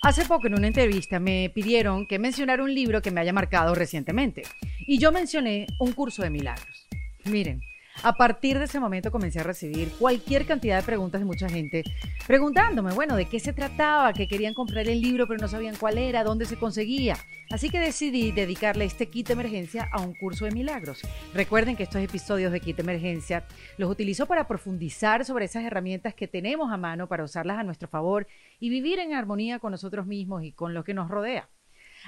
Hace poco en una entrevista me pidieron que mencionara un libro que me haya marcado recientemente y yo mencioné un curso de milagros. Miren, a partir de ese momento comencé a recibir cualquier cantidad de preguntas de mucha gente preguntándome, bueno, de qué se trataba, que querían comprar el libro pero no sabían cuál era, dónde se conseguía. Así que decidí dedicarle este kit de emergencia a un curso de milagros. Recuerden que estos episodios de kit de emergencia los utilizo para profundizar sobre esas herramientas que tenemos a mano para usarlas a nuestro favor y vivir en armonía con nosotros mismos y con lo que nos rodea.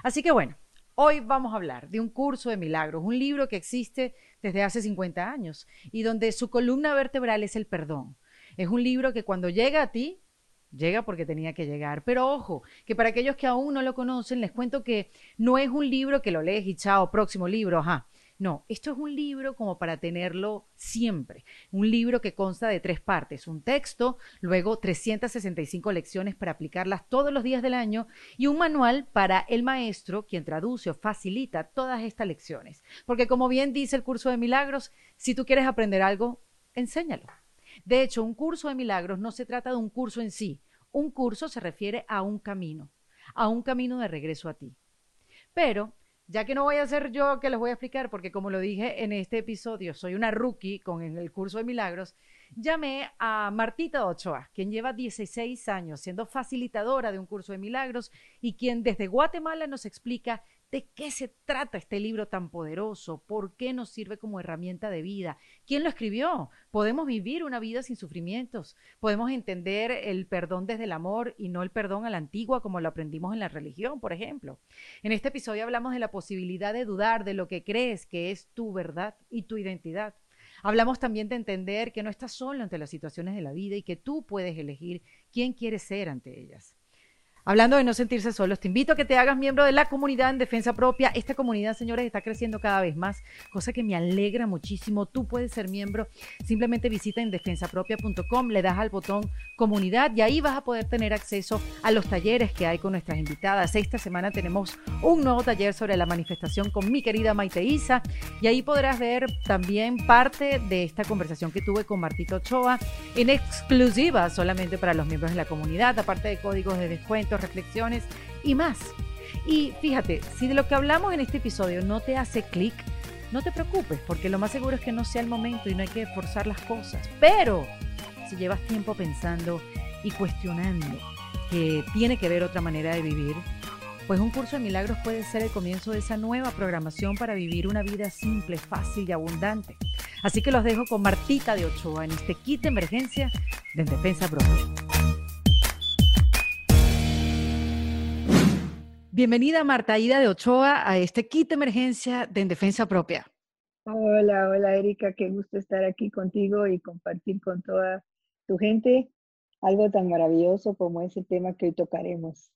Así que bueno, Hoy vamos a hablar de un curso de milagros, un libro que existe desde hace 50 años y donde su columna vertebral es el perdón. Es un libro que cuando llega a ti, llega porque tenía que llegar. Pero ojo, que para aquellos que aún no lo conocen, les cuento que no es un libro que lo lees y chao, próximo libro, ajá. No, esto es un libro como para tenerlo siempre. Un libro que consta de tres partes, un texto, luego 365 lecciones para aplicarlas todos los días del año y un manual para el maestro, quien traduce o facilita todas estas lecciones. Porque como bien dice el curso de milagros, si tú quieres aprender algo, enséñalo. De hecho, un curso de milagros no se trata de un curso en sí. Un curso se refiere a un camino, a un camino de regreso a ti. Pero ya que no voy a ser yo que les voy a explicar, porque como lo dije en este episodio, soy una rookie con el curso de milagros, llamé a Martita Ochoa, quien lleva 16 años siendo facilitadora de un curso de milagros y quien desde Guatemala nos explica ¿De qué se trata este libro tan poderoso? ¿Por qué nos sirve como herramienta de vida? ¿Quién lo escribió? Podemos vivir una vida sin sufrimientos. Podemos entender el perdón desde el amor y no el perdón a la antigua como lo aprendimos en la religión, por ejemplo. En este episodio hablamos de la posibilidad de dudar de lo que crees que es tu verdad y tu identidad. Hablamos también de entender que no estás solo ante las situaciones de la vida y que tú puedes elegir quién quieres ser ante ellas. Hablando de no sentirse solos, te invito a que te hagas miembro de la comunidad en defensa propia. Esta comunidad, señores, está creciendo cada vez más, cosa que me alegra muchísimo. Tú puedes ser miembro. Simplemente visita en defensapropia.com, le das al botón comunidad y ahí vas a poder tener acceso a los talleres que hay con nuestras invitadas. Esta semana tenemos un nuevo taller sobre la manifestación con mi querida Maite Isa y ahí podrás ver también parte de esta conversación que tuve con Martito Ochoa en exclusiva solamente para los miembros de la comunidad, aparte de códigos de reflexiones y más. Y fíjate, si de lo que hablamos en este episodio no te hace clic, no te preocupes, porque lo más seguro es que no sea el momento y no hay que forzar las cosas. Pero si llevas tiempo pensando y cuestionando que tiene que ver otra manera de vivir, pues un curso de milagros puede ser el comienzo de esa nueva programación para vivir una vida simple, fácil y abundante. Así que los dejo con Martita de Ochoa en este kit de emergencia de Defensa Propia. Bienvenida Marta Ida de Ochoa a este kit emergencia de En Defensa Propia. Hola, hola Erika, qué gusto estar aquí contigo y compartir con toda tu gente algo tan maravilloso como ese tema que hoy tocaremos.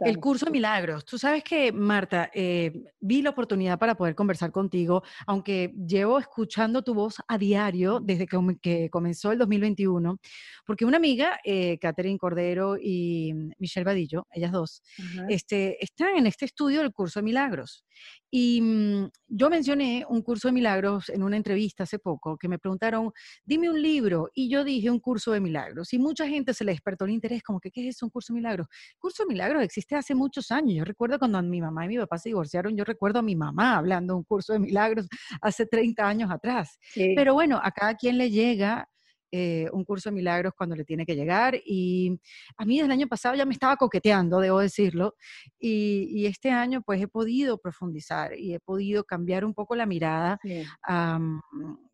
El curso de milagros. Tú sabes que, Marta, eh, vi la oportunidad para poder conversar contigo, aunque llevo escuchando tu voz a diario desde que, comenzó el 2021, porque una amiga, eh, Catherine Cordero y Michelle Vadillo, ellas dos, este, están en este estudio del curso de milagros. Y mm, yo mencioné un curso de milagros en una entrevista hace poco, que me preguntaron, dime un libro, y yo dije un curso de milagros, y mucha gente se le despertó el interés, como que, ¿qué es un curso de milagros? curso de milagros existe hace muchos años. Yo recuerdo cuando mi mamá y mi papá se divorciaron, yo recuerdo a mi mamá hablando de un curso de milagros hace 30 años atrás. Pero bueno, a cada quien le llega eh, un curso de milagros cuando le tiene que llegar. Y a mí desde el año pasado ya me estaba coqueteando, debo decirlo. Y, este año pues he podido profundizar y he podido cambiar un poco la mirada.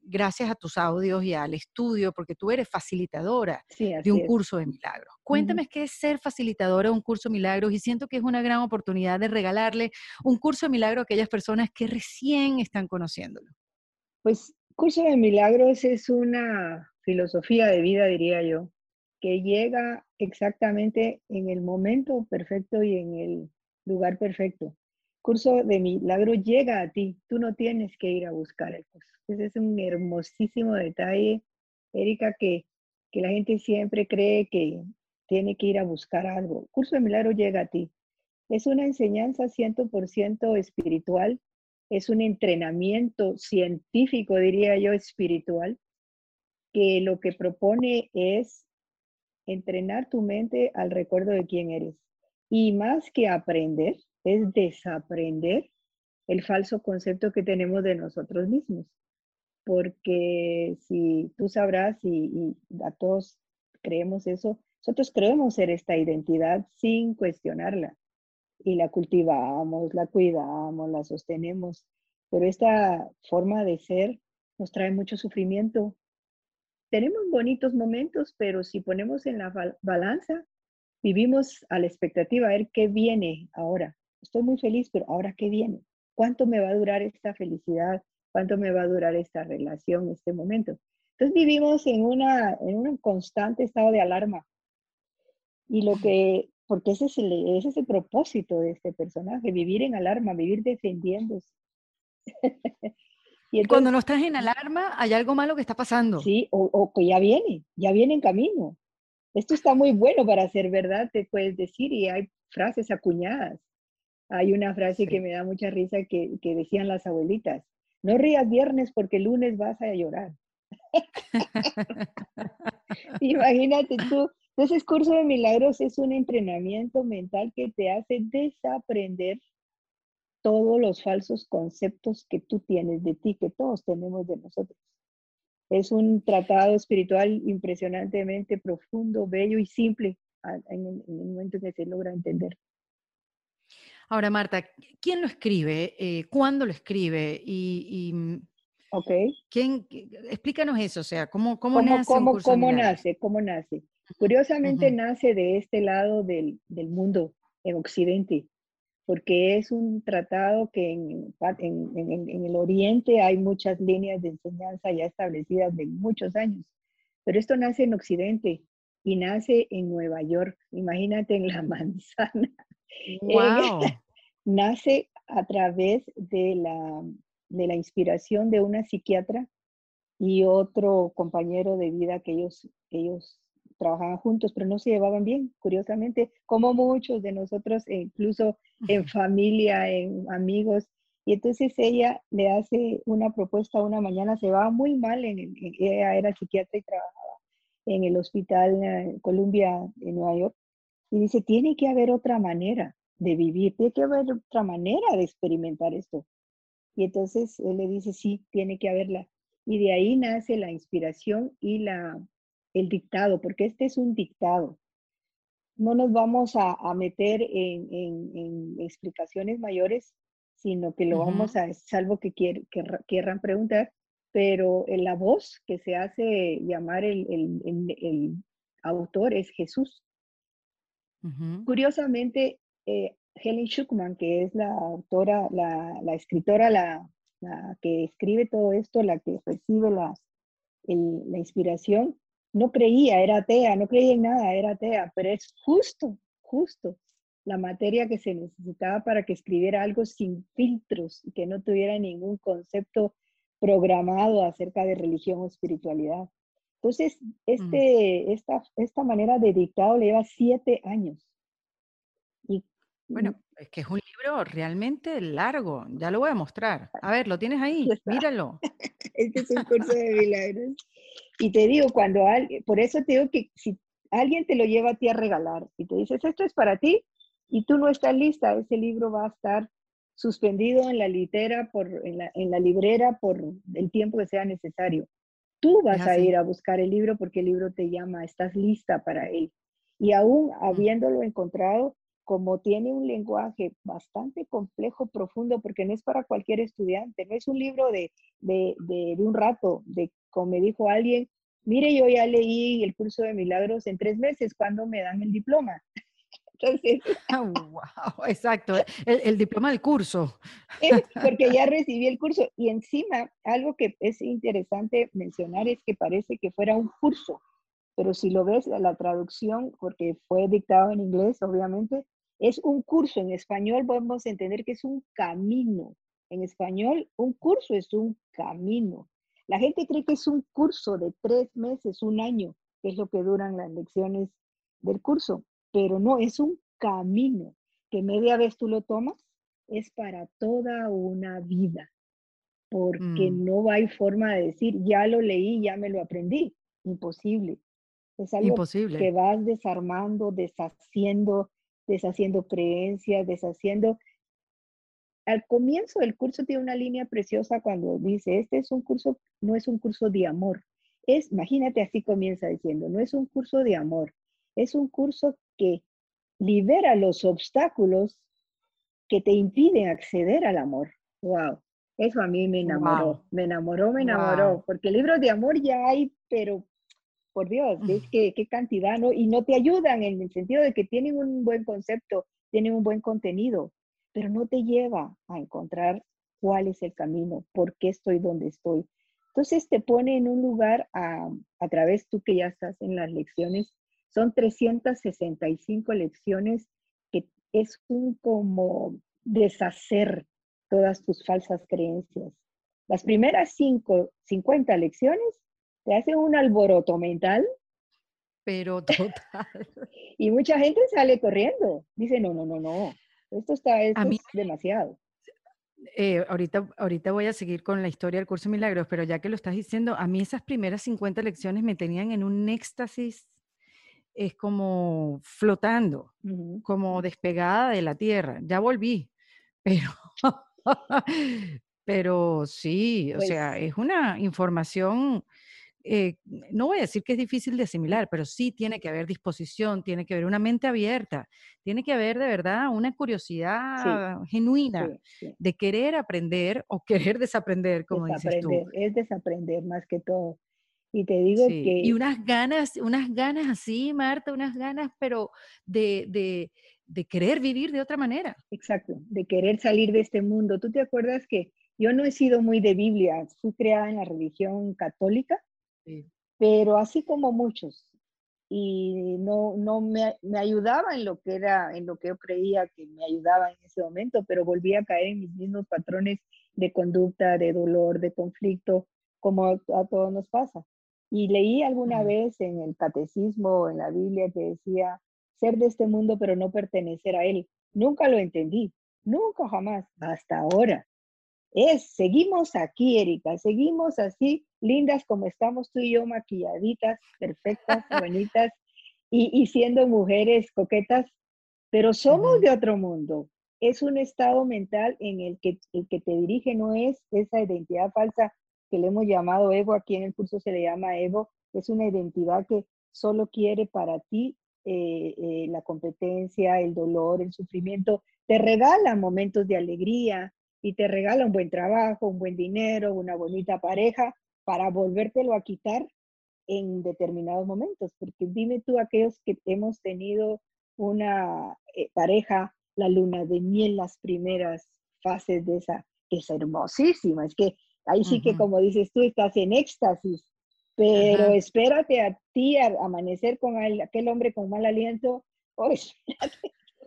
gracias a tus audios y al estudio, porque tú eres facilitadora de un curso de milagros. Cuéntame qué es ser facilitadora de un curso de milagros y siento que es una gran oportunidad de regalarle un curso de milagros a aquellas personas que recién están conociéndolo. Pues curso de milagros es una filosofía de vida, diría yo, que llega exactamente en el momento perfecto y en el lugar perfecto. Curso de milagro llega a ti, tú no tienes que ir a buscar el curso. Ese es un hermosísimo detalle, Erika, que, que la gente siempre cree que tiene que ir a buscar algo. Curso de milagro llega a ti. Es una enseñanza 100% espiritual, es un entrenamiento científico, diría yo, espiritual, que lo que propone es entrenar tu mente al recuerdo de quién eres. Y más que aprender, es desaprender el falso concepto que tenemos de nosotros mismos. Porque si tú sabrás y, a todos creemos eso, nosotros creemos ser esta identidad sin cuestionarla. Y la cultivamos, la cuidamos, la sostenemos. Pero esta forma de ser nos trae mucho sufrimiento. Tenemos bonitos momentos, pero si ponemos en la balanza, vivimos a la expectativa a ver qué viene ahora. Estoy muy feliz, pero ahora qué viene. ¿Cuánto me va a durar esta felicidad? ¿Cuánto me va a durar esta relación, este momento? Entonces vivimos en, una, en un constante estado de alarma. Y lo que, porque ese es, el, ese es el propósito de este personaje, vivir en alarma, vivir defendiéndose. y Cuando no estás en alarma, hay algo malo que está pasando. Sí, o, o que ya viene, ya viene en camino esto está muy bueno para ser verdad, te puedes decir, y hay frases acuñadas. Hay una frase que me da mucha risa que, decían las abuelitas, no rías viernes porque el lunes vas a llorar. Imagínate tú, entonces curso de milagros es un entrenamiento mental que te hace desaprender todos los falsos conceptos que tú tienes de ti, que todos tenemos de nosotros. Es un tratado espiritual impresionantemente profundo, bello y simple en, el momento en que se logra entender. Ahora, Marta, ¿quién lo escribe? Eh, ¿Cuándo lo escribe? Y, mm, okay. ¿quién, explícanos eso, o sea, ¿cómo, cómo, nace? Cómo, cómo nace? ¿Cómo nace? Curiosamente nace de este lado del, del mundo, en Occidente porque es un tratado que en, el Oriente hay muchas líneas de enseñanza ya establecidas de muchos años, pero esto nace en Occidente y nace en Nueva York, imagínate en la manzana. Wow. nace a través de la, de la inspiración de una psiquiatra y otro compañero de vida que ellos, ellos trabajaban juntos, pero no se llevaban bien, curiosamente, como muchos de nosotros, e incluso en familia, en amigos. Y entonces ella le hace una propuesta una mañana, se va muy mal, en, ella era psiquiatra y trabajaba en el hospital Columbia en Nueva York, y dice, tiene que haber otra manera de vivir, tiene que haber otra manera de experimentar esto. Y entonces él le dice, sí, tiene que haberla. Y de ahí nace la inspiración y la, el dictado, porque este es un dictado. No nos vamos a, meter en, explicaciones mayores, sino que lo vamos a, salvo que, quieran preguntar, pero en la voz que se hace llamar el, autor es Jesús. Curiosamente, eh, Helen Schuckman, que es la autora, la, escritora, la, que escribe todo esto, la que recibe la inspiración, no creía, era atea, no creía en nada, era atea, pero es justo, justo la materia que se necesitaba para que escribiera algo sin filtros y que no tuviera ningún concepto programado acerca de religión o espiritualidad. Entonces, mm. este, esta, esta manera de dictado le lleva siete años. Y, bueno, es que es un libro realmente largo, ya lo voy a mostrar. A ver, ¿lo tienes ahí? Míralo. Este es un curso de milagros. Y te digo, cuando alguien, por eso te digo que si alguien te lo lleva a ti a regalar y te dices, esto es para ti, y tú no estás lista, ese libro va a estar suspendido en la litera, por, en, la, en la librera por el tiempo que sea necesario. Tú vas a ir a buscar el libro porque el libro te llama, estás lista para él. Y aún mm. habiéndolo encontrado, como tiene un lenguaje bastante complejo, profundo, porque no es para cualquier estudiante, no es un libro de, de, de, de un rato, de como me dijo alguien, mire, yo ya leí el curso de milagros en tres meses, ¿cuándo me dan el diploma? Entonces, wow, exacto, el, diploma del curso. Porque ya recibí el curso y encima algo que es interesante mencionar es que parece que fuera un curso, pero si lo ves, la traducción, porque fue dictado en inglés, obviamente, es un curso. En español podemos entender que es un camino. En español, un curso es un camino. La gente cree que es un curso de tres meses, un año, que es lo que duran las lecciones del curso, pero no, es un camino que media vez tú lo tomas, es para toda una vida, porque mm. no hay forma de decir, ya lo leí, ya me lo aprendí. Imposible. Es algo Imposible. que vas desarmando, deshaciendo, deshaciendo creencias, deshaciendo... Al comienzo del curso tiene una línea preciosa cuando dice, este es un curso, no es un curso de amor. Es, imagínate, así comienza diciendo, no es un curso de amor, es un curso que libera los obstáculos que te impiden acceder al amor. Wow, eso a mí me enamoró, me enamoró, me enamoró, porque libros de amor ya hay, pero por Dios, es que qué cantidad, ¿no? Y no te ayudan en el sentido de que tienen un buen concepto, tienen un buen contenido, pero no te lleva a encontrar cuál es el camino, por qué estoy donde estoy. Entonces te pone en un lugar a, a través tú que ya estás en las lecciones, son 365 lecciones que es un como deshacer todas tus falsas creencias. Las primeras cinco, 50 lecciones te hacen un alboroto mental. Pero total. y mucha gente sale corriendo. Dice, no, no, no, no. Esto está esto es demasiado. Eh, ahorita, ahorita voy a seguir con la historia del curso de milagros, pero ya que lo estás diciendo, a mí esas primeras 50 lecciones me tenían en un éxtasis es como flotando, como despegada de la tierra. Ya volví, pero, pero sí, o pues sea, es una información, eh, no voy a decir que es difícil de asimilar, pero sí tiene que haber disposición, tiene que haber una mente abierta, tiene que haber de verdad una curiosidad genuina de querer aprender o querer desaprender, como dices tú. Es desaprender más que todo. Y te digo que... Y unas ganas, unas ganas así, Marta, unas ganas, pero de, de, de, querer vivir de otra manera. Exacto, de querer salir de este mundo. ¿Tú te acuerdas que yo no he sido muy de Biblia? Fui creada en la religión católica, pero así como muchos. Y no, no me, me, ayudaba en lo que era, en lo que yo creía que me ayudaba en ese momento, pero volví a caer en mis mismos patrones de conducta, de dolor, de conflicto, como a todos nos pasa. Y leí alguna vez en el catecismo, en la Biblia, que decía, ser de este mundo pero no pertenecer a él. Nunca lo entendí, nunca jamás, hasta ahora. Es, seguimos aquí, Erika, seguimos así, lindas como estamos tú y yo, maquilladitas, perfectas, bonitas, y, siendo mujeres coquetas, pero somos de otro mundo. Es un estado mental en el que el que te dirige no es esa identidad falsa que le hemos llamado ego, aquí en el curso se le llama ego, es una identidad que solo quiere para ti eh, eh, la competencia, el dolor, el sufrimiento, te regala momentos de alegría y te regala un buen trabajo, un buen dinero, una bonita pareja para volvértelo a quitar en determinados momentos, porque dime tú aquellos que hemos tenido una eh, pareja, la luna de miel, las primeras fases de esa, que es hermosísima, es que Ahí sí que, como dices tú, estás en éxtasis, pero espérate a ti a amanecer con aquel hombre con mal aliento, a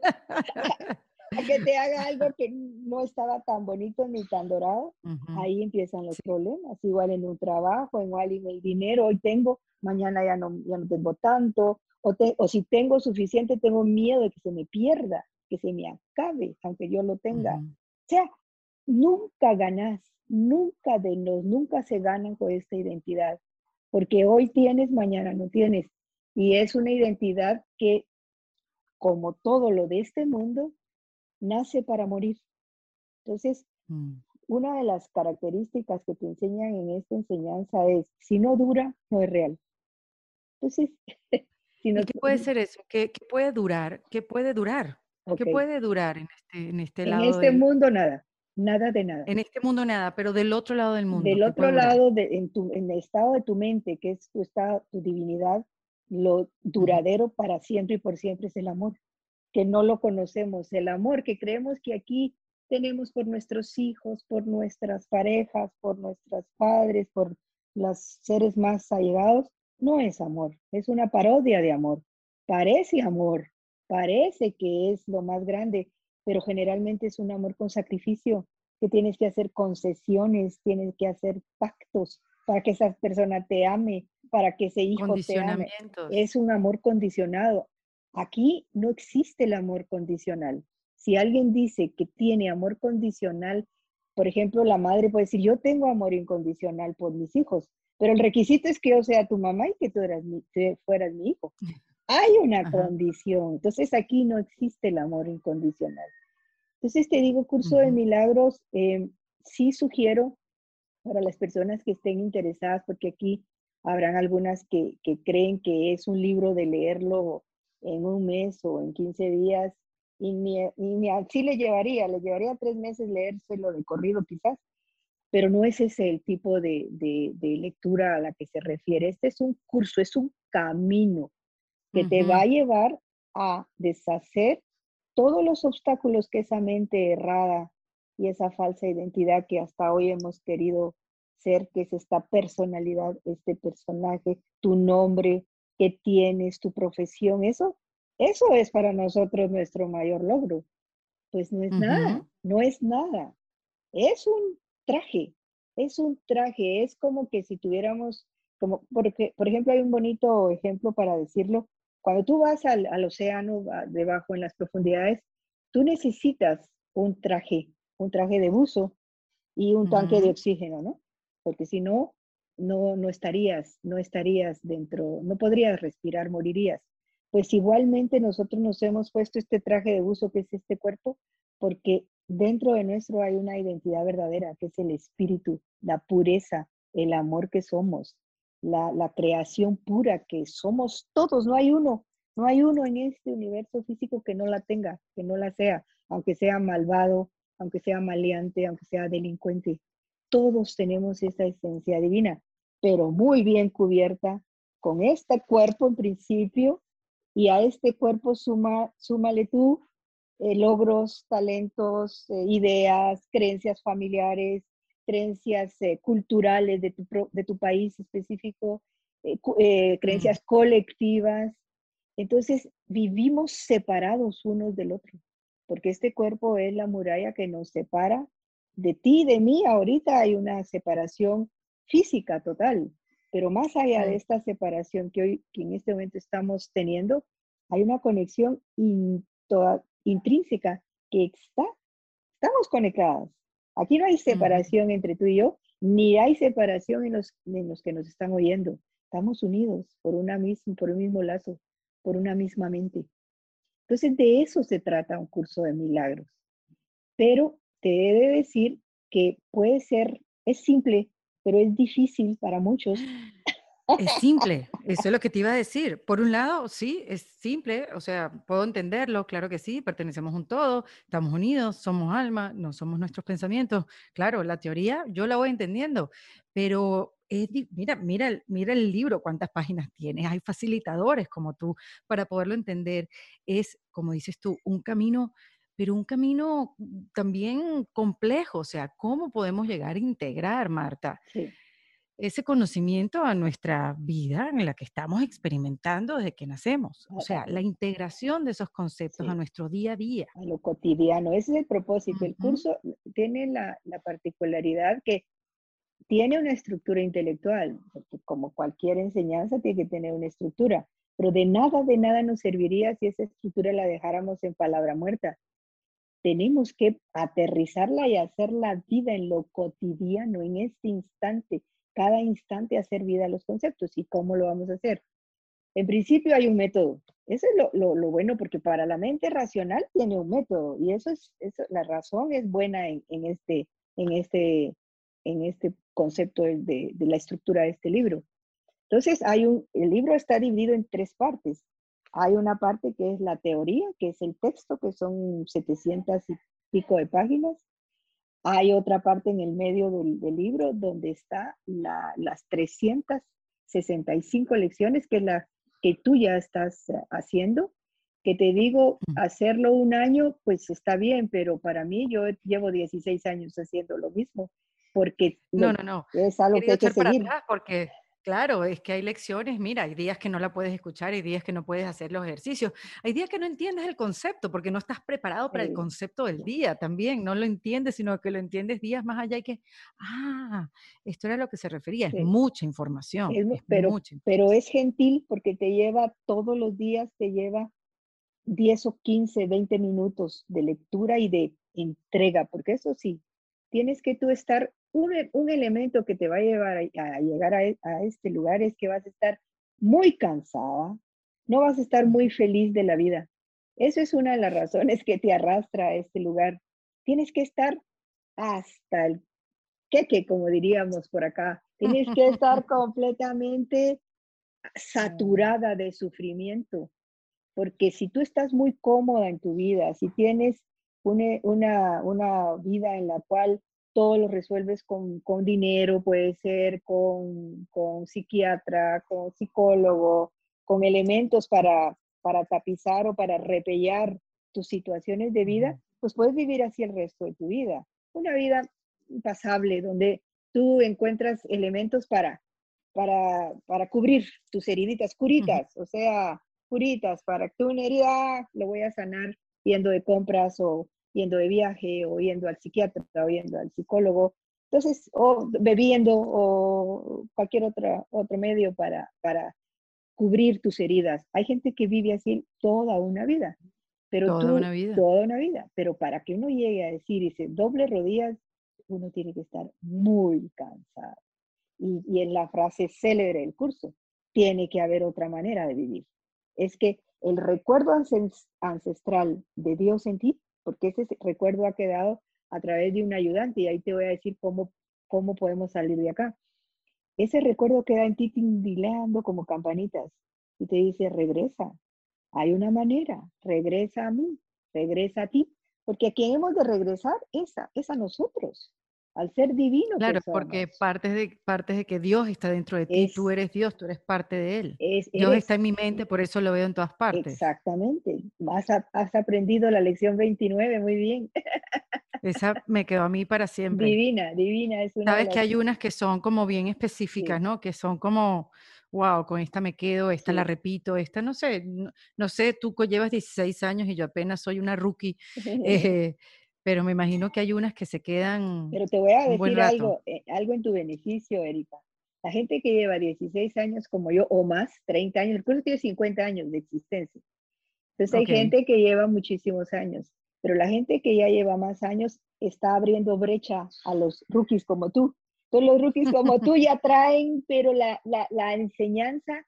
que te haga algo que no estaba tan bonito ni tan dorado, ahí empiezan los problemas, igual en un trabajo, igual en el dinero, hoy tengo, mañana ya no, ya no tengo tanto, o, o si tengo suficiente, tengo miedo de que se me pierda, que se me acabe, aunque yo lo tenga. O sea, nunca ganas, nunca de los, nunca se ganan con esta identidad, porque hoy tienes, mañana no tienes. Y es una identidad que, como todo lo de este mundo, nace para morir. Entonces, mm. una de las características que te enseñan en esta enseñanza es, si no dura, no es real. Entonces, si no, ¿qué puede ser eso? ¿Qué, puede durar? ¿Qué puede durar? ¿Qué puede durar en este, en este lado? En este mundo nada. Nada de nada. En este mundo nada, pero del otro lado del mundo. Del otro lado, de, en, tu, en el estado de tu mente, que es tu estado, tu divinidad, lo duradero para siempre y por siempre es el amor, que no lo conocemos. El amor que creemos que aquí tenemos por nuestros hijos, por nuestras parejas, por nuestros padres, por los seres más allegados, no es amor, es una parodia de amor. Parece amor, parece que es lo más grande, pero generalmente es un amor con sacrificio, que tienes que hacer concesiones, tienes que hacer pactos para que esa persona te ame, para que ese hijo te ame. Es un amor condicionado. Aquí no existe el amor condicional. Si alguien dice que tiene amor condicional, por ejemplo, la madre puede decir, yo tengo amor incondicional por mis hijos, pero el requisito es que yo sea tu mamá y que tú eras fueras mi hijo. hay una condición. Entonces aquí no existe el amor incondicional. Entonces te digo, curso de milagros, eh, sí sugiero para las personas que estén interesadas, porque aquí habrán algunas que, que, creen que es un libro de leerlo en un mes o en 15 días, y ni, ni así le llevaría, le llevaría tres meses leérselo de corrido quizás, pero no es ese el tipo de, de, lectura a la que se refiere. Este es un curso, es un camino que te va a llevar a deshacer todos los obstáculos que esa mente errada y esa falsa identidad que hasta hoy hemos querido ser, que es esta personalidad, este personaje, tu nombre que tienes, tu profesión, eso, eso es para nosotros nuestro mayor logro. Pues no es nada, no es nada. Es un traje, es un traje, es como que si tuviéramos, como, porque, por ejemplo, hay un bonito ejemplo para decirlo. Cuando tú vas al, al océano, debajo en las profundidades, tú necesitas un traje, un traje de buzo y un tanque de oxígeno, ¿no? Porque si no, no, no estarías, no estarías dentro, no podrías respirar, morirías. Pues igualmente nosotros nos hemos puesto este traje de buzo que es este cuerpo, porque dentro de nuestro hay una identidad verdadera, que es el espíritu, la pureza, el amor que somos, la, la creación pura que somos todos, no hay uno, no hay uno en este universo físico que no la tenga, que no la sea, aunque sea malvado, aunque sea maleante, aunque sea delincuente. Todos tenemos esa esencia divina, pero muy bien cubierta con este cuerpo en principio y a este cuerpo suma, súmale tú eh, logros, talentos, eh, ideas, creencias familiares, creencias eh, culturales de tu, de tu, país específico, creencias colectivas. Entonces vivimos separados unos del otro porque este cuerpo es la muralla que nos separa de ti de mí. Ahorita hay una separación física total, pero más allá de esta separación que hoy, que en este momento estamos teniendo, hay una conexión intrínseca que está, estamos conectados. Aquí no hay separación entre tú y yo, ni hay separación en los, en los que nos están oyendo. Estamos unidos por, una misma, por un mismo lazo, por una misma mente. Entonces, de eso se trata un curso de milagros. Pero te he de decir que puede ser, es simple, pero es difícil para muchos. Es simple, eso es lo que te iba a decir. Por un lado, sí, es simple, o sea, puedo entenderlo, claro que sí, pertenecemos a un todo, estamos unidos, somos alma, no somos nuestros pensamientos. Claro, la teoría yo la voy entendiendo, pero mira, mira, mira el libro, cuántas páginas tiene. Hay facilitadores como tú para poderlo entender. Es, como dices tú, un camino, pero un camino también complejo. O sea, ¿cómo podemos llegar a integrar, Marta? ese conocimiento a nuestra vida en la que estamos experimentando desde que nacemos. O sea, la integración de esos conceptos a nuestro día a día. A lo cotidiano. Ese es el propósito. El curso tiene la, la, particularidad que tiene una estructura intelectual, porque como cualquier enseñanza tiene que tener una estructura, pero de nada, de nada nos serviría si esa estructura la dejáramos en palabra muerta. Tenemos que aterrizarla y hacer la vida en lo cotidiano, en este instante, cada instante hacer vida a los conceptos. ¿Y cómo lo vamos a hacer? En principio hay un método. Eso es lo, lo, bueno porque para la mente racional tiene un método y eso es, eso, la razón es buena en, en, este, en, este, en este concepto de, de, la estructura de este libro. Entonces, hay un, el libro está dividido en tres partes. Hay una parte que es la teoría, que es el texto, que son 700 y pico de páginas. Hay otra parte en el medio del, del libro donde está la, las 365 lecciones, que es la que tú ya estás haciendo. Que te digo, mm. hacerlo un año, pues está bien, pero para mí yo llevo 16 años haciendo lo mismo porque no, no, no. es algo que hay que seguir. porque Claro, es que hay lecciones, mira, hay días que no la puedes escuchar, hay días que no puedes hacer los ejercicios, hay días que no entiendes el concepto porque no estás preparado para el concepto del día también, no lo entiendes, sino que lo entiendes días más allá y que, ah, esto era lo que se refería, es mucha información. pero, pero es gentil porque te lleva todos los días, te lleva 10 o 15, 20 minutos de lectura y de entrega, porque eso sí, tienes que tú estar un, elemento que te va a llevar a, llegar a, este lugar es que vas a estar muy cansada, no vas a estar muy feliz de la vida. Eso es una de las razones que te arrastra a este lugar. Tienes que estar hasta el queque, como diríamos por acá. Tienes que estar completamente saturada de sufrimiento. Porque si tú estás muy cómoda en tu vida, si tienes una, una, vida en la cual todo lo resuelves con, con dinero, puede ser con, con, psiquiatra, con psicólogo, con elementos para, para tapizar o para repellar tus situaciones de vida, pues puedes vivir así el resto de tu vida. Una vida pasable donde tú encuentras elementos para, para, para cubrir tus heriditas, curitas, o sea, curitas, para que una herida lo voy a sanar yendo de compras o yendo de viaje o yendo al psiquiatra o yendo al psicólogo. Entonces, o bebiendo o cualquier otra, otro medio para, para cubrir tus heridas. Hay gente que vive así toda una vida. Pero toda una vida. Toda una vida. Pero para que uno llegue a decir, dice, doble rodillas, uno tiene que estar muy cansado. Y, y en la frase célebre del curso, tiene que haber otra manera de vivir. Es que el recuerdo ancestral de Dios en ti porque ese recuerdo ha quedado a través de un ayudante y ahí te voy a decir cómo, cómo podemos salir de acá. Ese recuerdo queda en ti tindileando como campanitas y te dice, regresa, hay una manera, regresa a mí, regresa a ti, porque a quien hemos de regresar es es a nosotros al ser divino. Claro, porque partes de, partes de que Dios está dentro de ti, tú eres Dios, tú eres parte de Él. Dios está en mi mente, por eso lo veo en todas partes. Exactamente. Has, has aprendido la lección 29, muy bien. Esa me quedó a mí para siempre. Divina, divina. Es una Sabes que hay unas que son como bien específicas, ¿no? Que son como, wow, con esta me quedo, esta la repito, esta no sé, no, sé, tú llevas 16 años y yo apenas soy una rookie. Eh, pero me imagino que hay unas que se quedan. Pero te voy a decir algo, eh, algo en tu beneficio, Erika. La gente que lleva 16 años como yo o más, 30 años, el curso tiene 50 años de existencia. Entonces hay gente que lleva muchísimos años, pero la gente que ya lleva más años está abriendo brecha a los rookies como tú. Entonces los rookies como tú ya traen, pero la, la, la enseñanza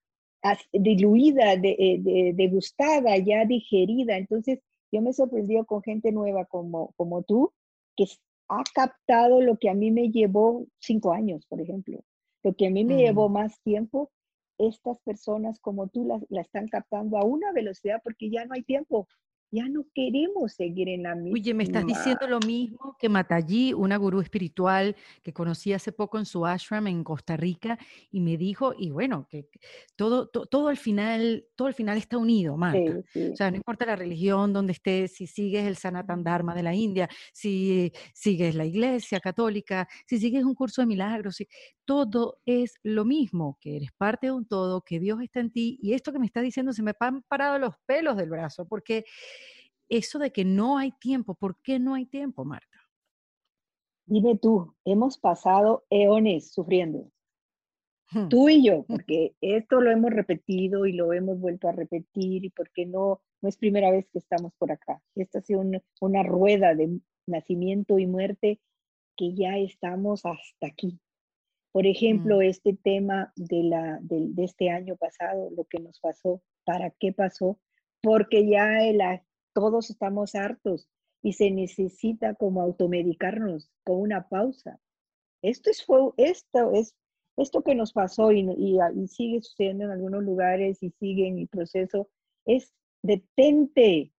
diluida, de, eh, de, degustada, ya digerida. Entonces yo me sorprendió con gente nueva como, como tú, que ha captado lo que a mí me llevó cinco años, por ejemplo. Lo que a mí me llevó mm. más tiempo, estas personas como tú la, la están captando a una velocidad porque ya no hay tiempo ya no queremos seguir en la misma. Oye, me estás diciendo lo mismo que Matallí, una gurú espiritual que conocí hace poco en su ashram en Costa Rica y me dijo, y bueno, que todo, todo, al final, todo al final está unido, Marta. O sea, no importa la religión donde estés, si sigues el Sanatan Dharma de la India, si sigues la iglesia católica, si sigues un curso de milagros, todo es lo mismo, que eres parte de un todo, que Dios está en ti. Y esto que me está diciendo se me han parado los pelos del brazo, porque eso de que no hay tiempo, ¿por qué no hay tiempo, Marta? Dime tú, hemos pasado eones sufriendo. Hmm. Tú y yo, porque esto lo hemos repetido y lo hemos vuelto a repetir y porque no, no es primera vez que estamos por acá. Esta ha sido una rueda de nacimiento y muerte que ya estamos hasta aquí. Por ejemplo, mm. este tema de, la, de, este año pasado, lo que nos pasó, ¿para qué pasó? Porque ya todos estamos hartos y se necesita como automedicarnos con una pausa. Esto es, fue, esto es esto que nos pasó y, y, y, sigue sucediendo en algunos lugares y sigue en el proceso, es detente,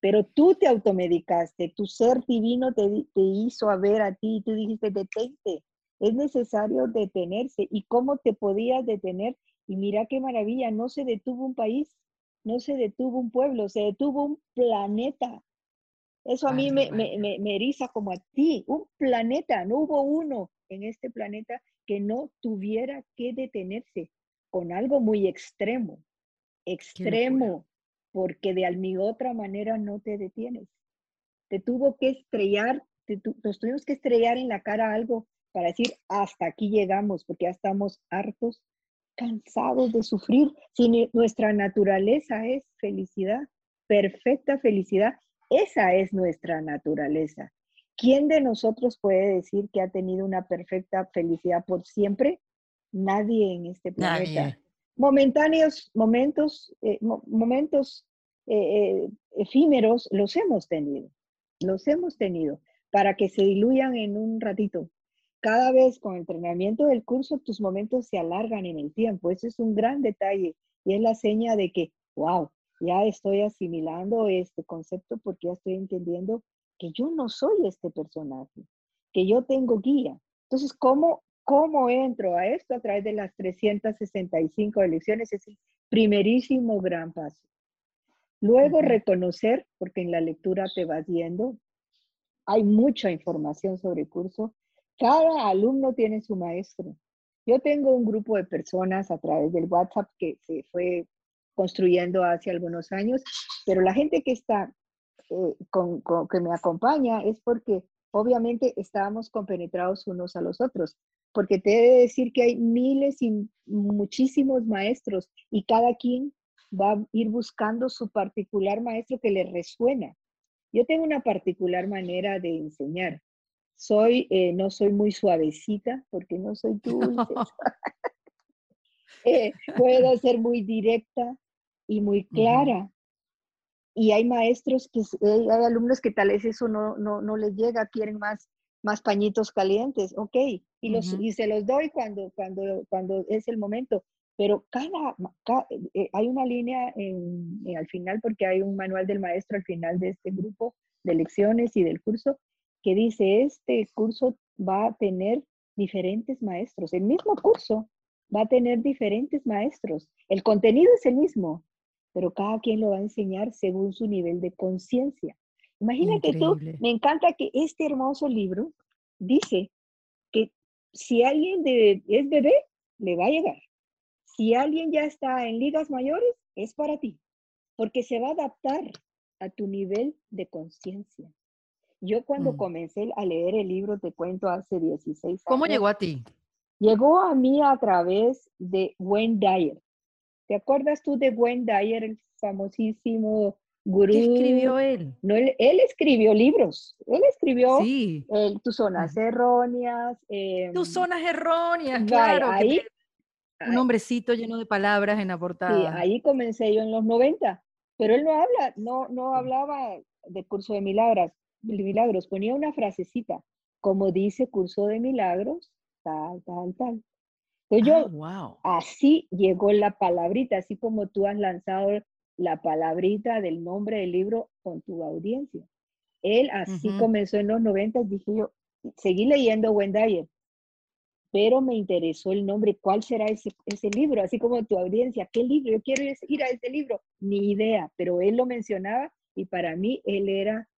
pero tú te automedicaste, tu ser divino te, te hizo a ver a ti y tú dijiste detente, es necesario detenerse. ¿Y cómo te podías detener? Y mira qué maravilla, no se detuvo un país, no se detuvo un pueblo, se detuvo un planeta. Eso a mí me, me, me, eriza como a ti, un planeta, no hubo uno en este planeta que no tuviera que detenerse con algo muy extremo, extremo, porque de mi otra manera no te detienes. Te tuvo que estrellar, te, nos tuvimos que estrellar en la cara algo para decir, hasta aquí llegamos, porque ya estamos hartos, cansados de sufrir. Si nuestra naturaleza es felicidad, perfecta felicidad, esa es nuestra naturaleza. ¿Quién de nosotros puede decir que ha tenido una perfecta felicidad por siempre? Nadie en este planeta. momentáneos, momentos, eh, momentos eh, efímeros los hemos tenido, los hemos tenido para que se diluyan en un ratito. Cada vez con el entrenamiento del curso, tus momentos se alargan en el tiempo. Ese es un gran detalle y es la seña de que, wow, ya estoy asimilando este concepto porque ya estoy entendiendo que yo no soy este personaje, que yo tengo guía. Entonces, ¿cómo, cómo entro a esto a través de las 365 elecciones? Es el primerísimo gran paso. Luego, reconocer, porque en la lectura te vas viendo, hay mucha información sobre el curso. Cada alumno tiene su maestro. Yo tengo un grupo de personas a través del WhatsApp que se fue construyendo hace algunos años, pero la gente que está, eh, con, que me acompaña es porque obviamente estábamos compenetrados unos a los otros, porque te he de decir que hay miles y muchísimos maestros y cada quien va a ir buscando su particular maestro que le resuena. Yo tengo una particular manera de enseñar. Soy, eh, no soy muy suavecita porque no soy dulce. Eh, puedo ser muy directa, y muy clara. Y hay maestros que, eh, hay alumnos que tal vez eso no, no, no les llega, quieren más, más pañitos calientes, ok, y, los, y se los doy cuando, cuando, cuando es el momento. Pero cada, hay una línea en, al final, porque hay un manual del maestro al final de este grupo de lecciones y del curso, que dice, este curso va a tener diferentes maestros. El mismo curso va a tener diferentes maestros. El contenido es el mismo, pero cada quien lo va a enseñar según su nivel de conciencia. Imagínate tú, me encanta que este hermoso libro dice que si alguien de, es bebé, le va a llegar. Si alguien ya está en ligas mayores, es para ti, porque se va a adaptar a tu nivel de conciencia. Yo cuando mm. comencé a leer el libro, te cuento, hace 16 años. ¿Cómo llegó a ti? Llegó a mí a través de Wayne Dyer. ¿Te acuerdas tú de Wayne Dyer, el famosísimo gurú? ¿Qué escribió él? No, él, escribió libros. Él escribió sí. Tus zonas erróneas. Tus em, zonas erróneas, claro. Ahí, un hombrecito lleno de palabras en la portada. Sí, ahí comencé yo en los 90. Pero él no habla, no, no hablaba de curso de milagros, de milagros, ponía una frasecita, como dice curso de milagros, tal, tal, tal. Entonces yo, ah, así llegó la palabrita, así como tú has lanzado la palabrita del nombre del libro con tu audiencia. Él así comenzó en los 90, dije yo, seguí leyendo Wendayer, pero me interesó el nombre, ¿cuál será ese, ese libro? Así como tu audiencia, ¿qué libro? Yo quiero ir a ese libro, ni idea, pero él lo mencionaba y para mí él era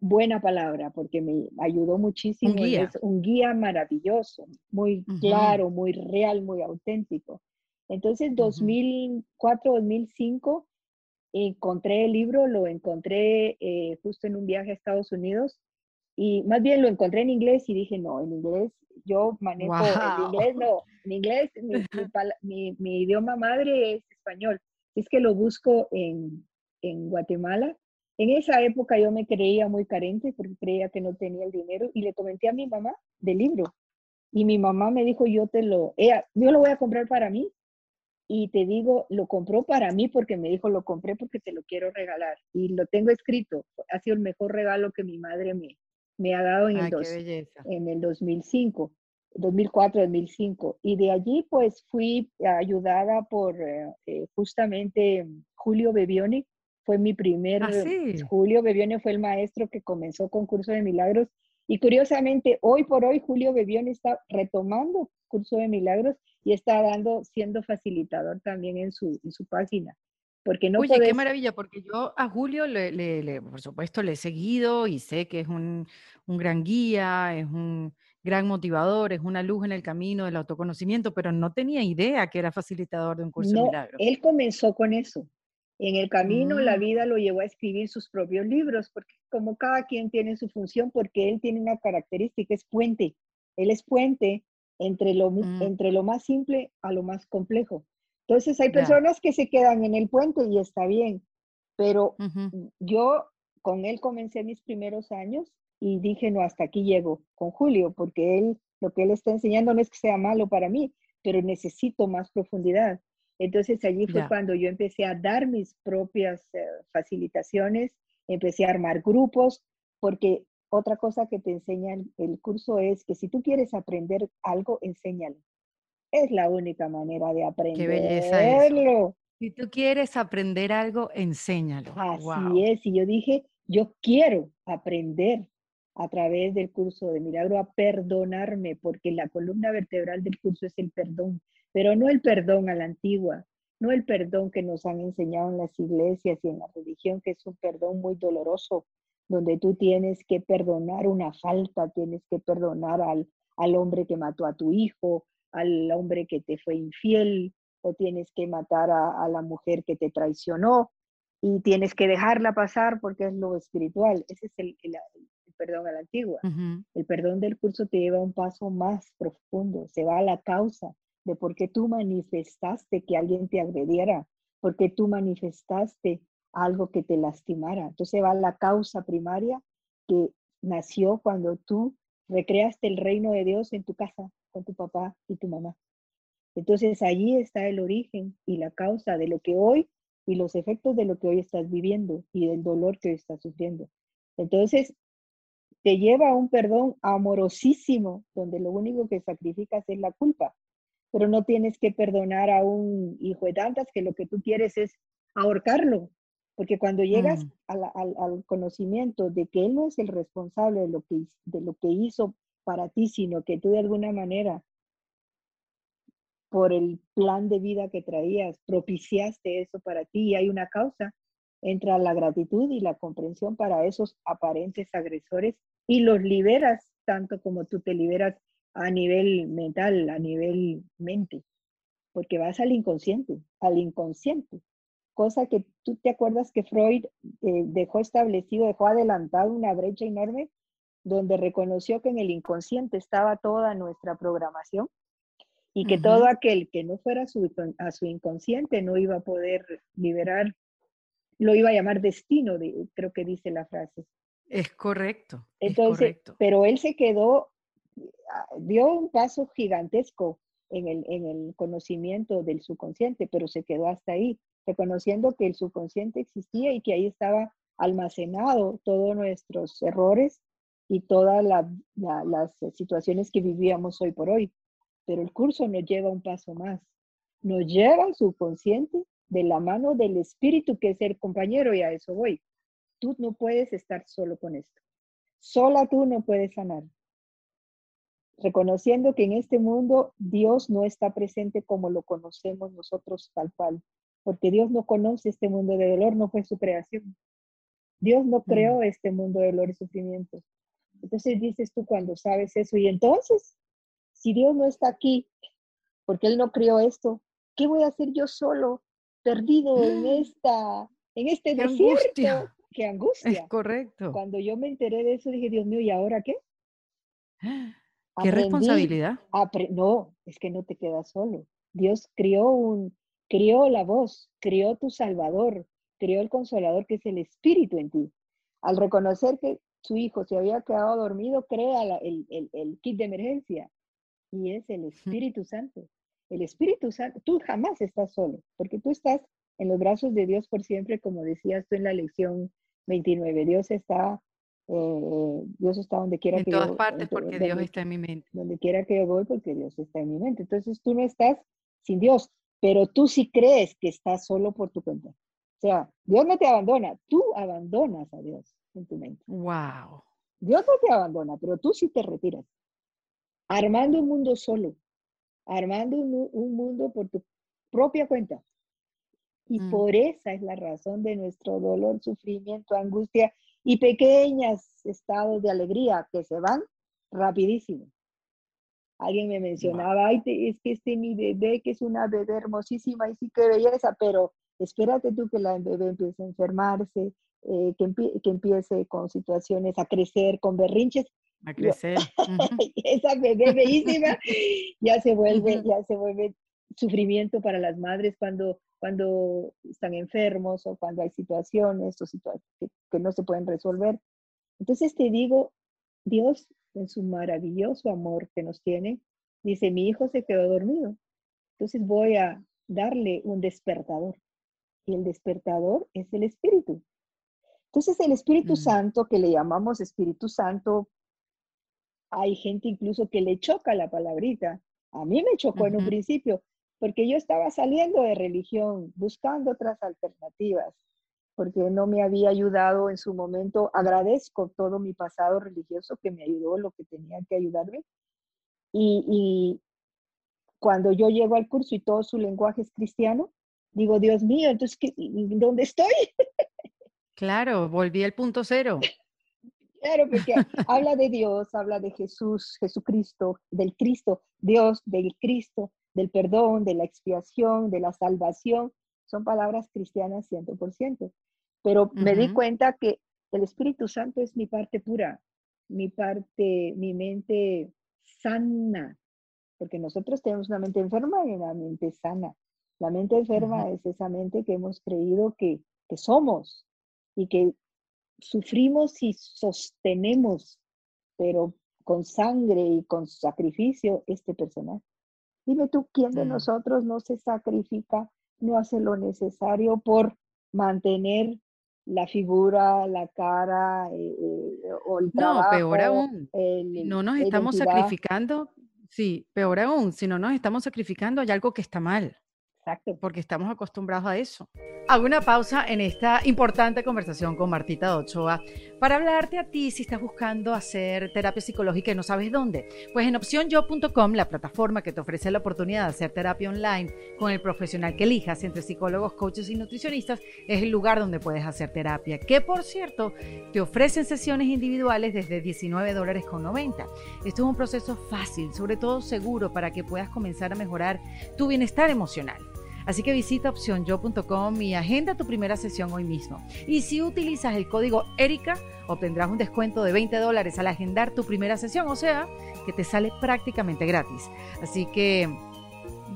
buena palabra, porque me ayudó muchísimo. Un guía, es un guía maravilloso, muy claro, muy real, muy auténtico. Entonces, 2004, 2005, encontré el libro, lo encontré eh, justo en un viaje a Estados Unidos y más bien lo encontré en inglés y dije, no, en inglés yo manejo, en inglés no, en inglés mi, mi, idioma madre es español. Es que lo busco en, en Guatemala en esa época yo me creía muy carente porque creía que no tenía el dinero y le comenté a mi mamá del libro. Y mi mamá me dijo, yo te lo, ella, yo lo voy a comprar para mí. Y te digo, lo compró para mí porque me dijo, lo compré porque te lo quiero regalar. Y lo tengo escrito. Ha sido el mejor regalo que mi madre me, me ha dado en, el, en el 2005. 2004, 2005. Y de allí pues fui ayudada por eh, justamente Julio Bebioni, fue mi primer, ¿Ah, Julio Bebione fue el maestro que comenzó con curso de milagros y curiosamente hoy por hoy Julio Bebione está retomando curso de milagros y está dando, siendo facilitador también en su, en su página. Porque no Oye, qué maravilla, porque yo a Julio, le, le, por supuesto, le he seguido y sé que es un, un, gran guía, es un gran motivador, es una luz en el camino del autoconocimiento, pero no tenía idea que era facilitador de un curso de milagros. Él comenzó con eso. En el camino, la mm. vida lo llevó a escribir sus propios libros, porque como cada quien tiene su función, porque él tiene una característica, es puente. Él es puente entre lo, mm. entre lo más simple a lo más complejo. Entonces hay personas que se quedan en el puente y está bien, pero yo con él comencé mis primeros años y dije, no, hasta aquí llego con Julio, porque él, lo que él está enseñando no es que sea malo para mí, pero necesito más profundidad. Entonces allí fue cuando yo empecé a dar mis propias eh, facilitaciones, empecé a armar grupos, porque otra cosa que te enseña el, curso es que si tú quieres aprender algo, enséñalo. Es la única manera de aprenderlo. Qué belleza Si tú quieres aprender algo, enséñalo. Así es. Y yo dije, yo quiero aprender a través del curso de milagro a perdonarme, porque la columna vertebral del curso es el perdón, pero no el perdón a la antigua, no el perdón que nos han enseñado en las iglesias y en la religión, que es un perdón muy doloroso, donde tú tienes que perdonar una falta, tienes que perdonar al, al hombre que mató a tu hijo, al hombre que te fue infiel, o tienes que matar a, la mujer que te traicionó y tienes que dejarla pasar porque es lo espiritual. Ese es el, perdón a la antigua. El perdón del curso te lleva un paso más profundo, se va a la causa de por qué tú manifestaste que alguien te agrediera, por qué tú manifestaste algo que te lastimara. Entonces va la causa primaria que nació cuando tú recreaste el reino de Dios en tu casa con tu papá y tu mamá. Entonces allí está el origen y la causa de lo que hoy y los efectos de lo que hoy estás viviendo y del dolor que hoy estás sufriendo. Entonces te lleva a un perdón amorosísimo, donde lo único que sacrificas es la culpa, pero no tienes que perdonar a un hijo de tantas que lo que tú quieres es ahorcarlo porque cuando llegas mm. al, conocimiento de que Él no es el responsable de lo, que, de lo que hizo para ti, sino que tú de alguna manera, por el plan de vida que traías, propiciaste eso para ti y hay una causa, entra la gratitud y la comprensión para esos aparentes agresores y los liberas tanto como tú te liberas a nivel mental, a nivel mente, porque vas al inconsciente, al inconsciente cosa que tú te acuerdas que Freud eh, dejó establecido, dejó adelantado una brecha enorme donde reconoció que en el inconsciente estaba toda nuestra programación y que todo aquel que no fuera su, a su inconsciente no iba a poder liberar, lo iba a llamar destino, creo que dice la frase. Es correcto. Entonces, pero él se quedó, ah, dio un paso gigantesco en el, en el conocimiento del subconsciente, pero se quedó hasta ahí reconociendo que el subconsciente existía y que ahí estaba almacenado todos nuestros errores y todas las situaciones que vivíamos hoy por hoy. Pero el curso nos lleva un paso más. Nos lleva al subconsciente de la mano del espíritu que es el compañero y a eso voy. Tú no puedes estar solo con esto. Sola tú no puedes sanar. Reconociendo que en este mundo Dios no está presente como lo conocemos nosotros tal cual porque Dios no conoce este mundo de dolor, no fue su creación. Dios no creó mm. este mundo de dolor y sufrimiento. Entonces dices tú cuando sabes eso, y entonces, si Dios no está aquí, porque Él no creó esto, ¿qué voy a hacer yo solo, perdido en esta, en este qué desierto? Angustia. Qué angustia. Es correcto. Cuando yo me enteré de eso, dije, Dios mío, ¿y ahora qué? ¿Qué responsabilidad? no, es que no te quedas solo. Dios crió un, crió la voz, crió tu Salvador, crió el Consolador que es el Espíritu en ti. Al reconocer que su hijo se había quedado dormido, crea el, kit de emergencia y es el Espíritu Santo. El Espíritu Santo, tú jamás estás solo, porque tú estás en los brazos de Dios por siempre, como decías tú en la lección 29. Dios está, eh, Dios está donde quiera que yo. En todas partes, porque Dios está en mi mente. Donde quiera que yo voy, porque Dios está en mi mente. Entonces tú no estás sin Dios pero tú sí crees que estás solo por tu cuenta. O sea, Dios no te abandona, tú abandonas a Dios en tu mente. Wow. Dios no te abandona, pero tú sí te retiras. Armando un mundo solo, armando un, mundo por tu propia cuenta. Y mm. por esa es la razón de nuestro dolor, sufrimiento, angustia y pequeños estados de alegría que se van rapidísimo. Alguien me mencionaba, ay, es que este mi bebé, que es una bebé hermosísima y sí que belleza, pero espérate tú que la bebé empiece a enfermarse, eh, que, que, empiece con situaciones a crecer, con berrinches. A crecer. esa bebé bellísima ya se vuelve, ya se vuelve sufrimiento para las madres cuando, cuando están enfermos o cuando hay situaciones o situaciones que no se pueden resolver. Entonces te digo, Dios en su maravilloso amor que nos tiene, dice, mi hijo se quedó dormido. Entonces voy a darle un despertador. Y el despertador es el Espíritu. Entonces el Espíritu mm. Santo, que le llamamos Espíritu Santo, hay gente incluso que le choca la palabrita. A mí me chocó en un principio, porque yo estaba saliendo de religión, buscando otras alternativas, porque no me había ayudado en su momento. Agradezco todo mi pasado religioso que me ayudó lo que tenía que ayudarme. Y, y cuando yo llego al curso y todo su lenguaje es cristiano, digo, Dios mío, entonces, ¿dónde estoy? Claro, volví al punto cero. Claro, porque habla de Dios, habla de Jesús, Jesucristo, del Cristo, Dios, del Cristo, del perdón, de la expiación, de la salvación. Son palabras cristianas 100%. Pero me di cuenta que el Espíritu Santo es mi parte pura, mi parte, mi mente sana, porque nosotros tenemos una mente enferma y una mente sana. La mente enferma es esa mente que hemos creído que, que somos, y que sufrimos y sostenemos, pero con sangre y con sacrificio, este personaje. Dime tú, ¿quién de mm. nosotros no se sacrifica, no hace lo necesario por mantener la figura, la cara eh, eh, o el trabajo? No, peor aún. no nos estamos sacrificando, sí, peor aún, si no nos estamos sacrificando hay algo que está mal. Exacto. Porque estamos acostumbrados a eso. Hago una pausa en esta importante conversación con Martita Ochoa para hablarte a ti si estás buscando hacer terapia psicológica y no sabes dónde. Pues en opcionyo.com, la plataforma que te ofrece la oportunidad de hacer terapia online con el profesional que elijas entre psicólogos, coaches y nutricionistas, es el lugar donde puedes hacer terapia. Que por cierto, te ofrecen sesiones individuales desde 19 dólares con 90. Esto es un proceso fácil, sobre todo seguro, para que puedas comenzar a mejorar tu bienestar emocional. Así que visita opcionyo.com y agenda tu primera sesión hoy mismo. Y si utilizas el código ERICA, obtendrás un descuento de 20 dólares al agendar tu primera sesión, o sea, que te sale prácticamente gratis. Así que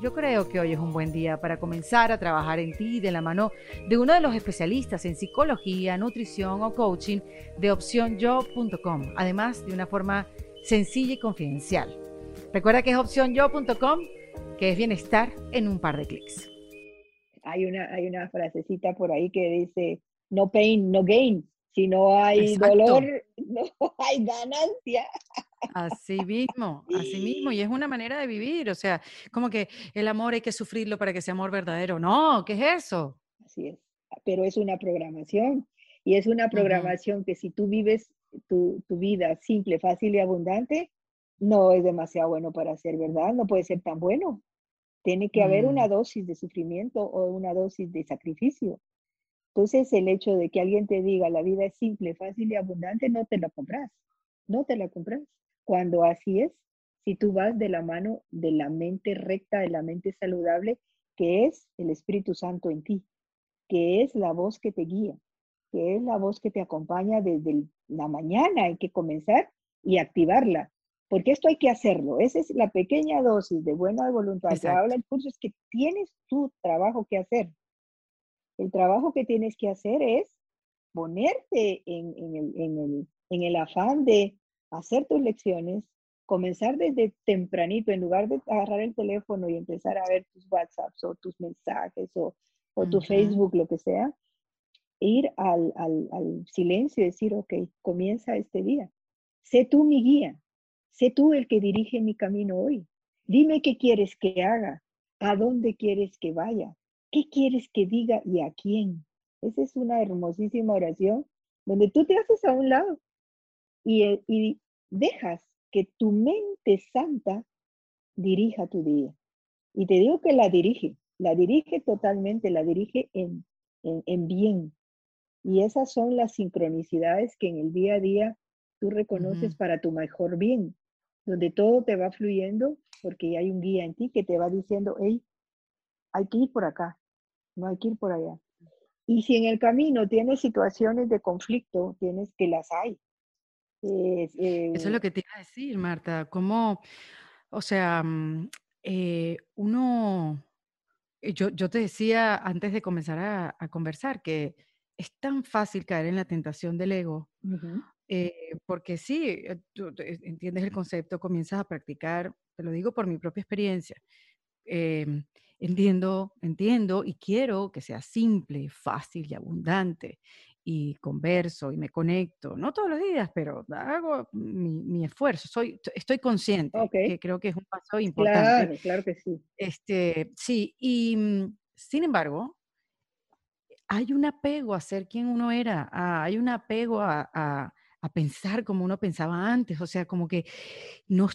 yo creo que hoy es un buen día para comenzar a trabajar en ti de la mano de uno de los especialistas en psicología, nutrición o coaching de opcionyo.com, además de una forma sencilla y confidencial. Recuerda que es opcionyo.com, que es bienestar en un par de clics hay una, hay una frasecita por ahí que dice, no pain, no gain. Si no hay dolor, no hay ganancia. Así mismo, así mismo. Y es una manera de vivir. O sea, como que el amor hay que sufrirlo para que sea amor verdadero. No, ¿qué es eso? Así es. Pero es una programación. Y es una programación que si tú vives tu, tu, vida simple, fácil y abundante, no es demasiado bueno para ser verdad. No puede ser tan bueno. Tiene que haber una mm. dosis de sufrimiento o una dosis de sacrificio. Entonces, el hecho de que alguien te diga la vida es simple, fácil y abundante, no te la compras. No te la compras. Cuando así es, si tú vas de la mano de la mente recta, de la mente saludable, que es el Espíritu Santo en ti, que es la voz que te guía, que es la voz que te acompaña desde la mañana, hay que comenzar y activarla porque esto hay que hacerlo. Esa es la pequeña dosis de buena voluntad que habla el curso, es que tienes tu trabajo que hacer. El trabajo que tienes que hacer es ponerte en, el, en el afán de hacer tus lecciones, comenzar desde tempranito, en lugar de agarrar el teléfono y empezar a ver tus WhatsApps o tus mensajes o, tu Facebook, lo que sea, ir al, al, al, silencio y decir, ok, comienza este día. Sé tú mi guía. Sé tú el que dirige mi camino hoy. Dime qué quieres que haga, a dónde quieres que vaya, qué quieres que diga y a quién. Esa es una hermosísima oración donde tú te haces a un lado y, eh, y dejas que tu mente santa dirija tu día. Y te digo que la dirige, la dirige totalmente, la dirige en, en, en bien. Y esas son las sincronicidades que en el día a día tú reconoces para tu mejor bien donde todo te va fluyendo porque hay un guía en ti que te va diciendo, hey, hay que ir por acá, no hay que ir por allá. Y si en el camino tienes situaciones de conflicto, tienes que las hay. Eso es lo eh que te iba a decir, Marta. ¿Cómo, o sea, mm, eh, uno, eh, yo, yo, te decía antes de comenzar a, conversar que es tan fácil caer en la tentación del ego, eh, porque sí, eh, tú entiendes el concepto, comienzas a practicar, te lo digo por mi propia experiencia, em, entiendo, entiendo y quiero que sea simple, fácil y abundante y converso y me conecto, no todos los días, pero hago mi, esfuerzo, soy, estoy consciente, que creo que es un paso importante. Claro, claro que sí. Este, sí, y mm, sin embargo, hay un apego a ser quien uno era, hay un apego a, a, pensar como uno pensaba antes, o sea, como que no,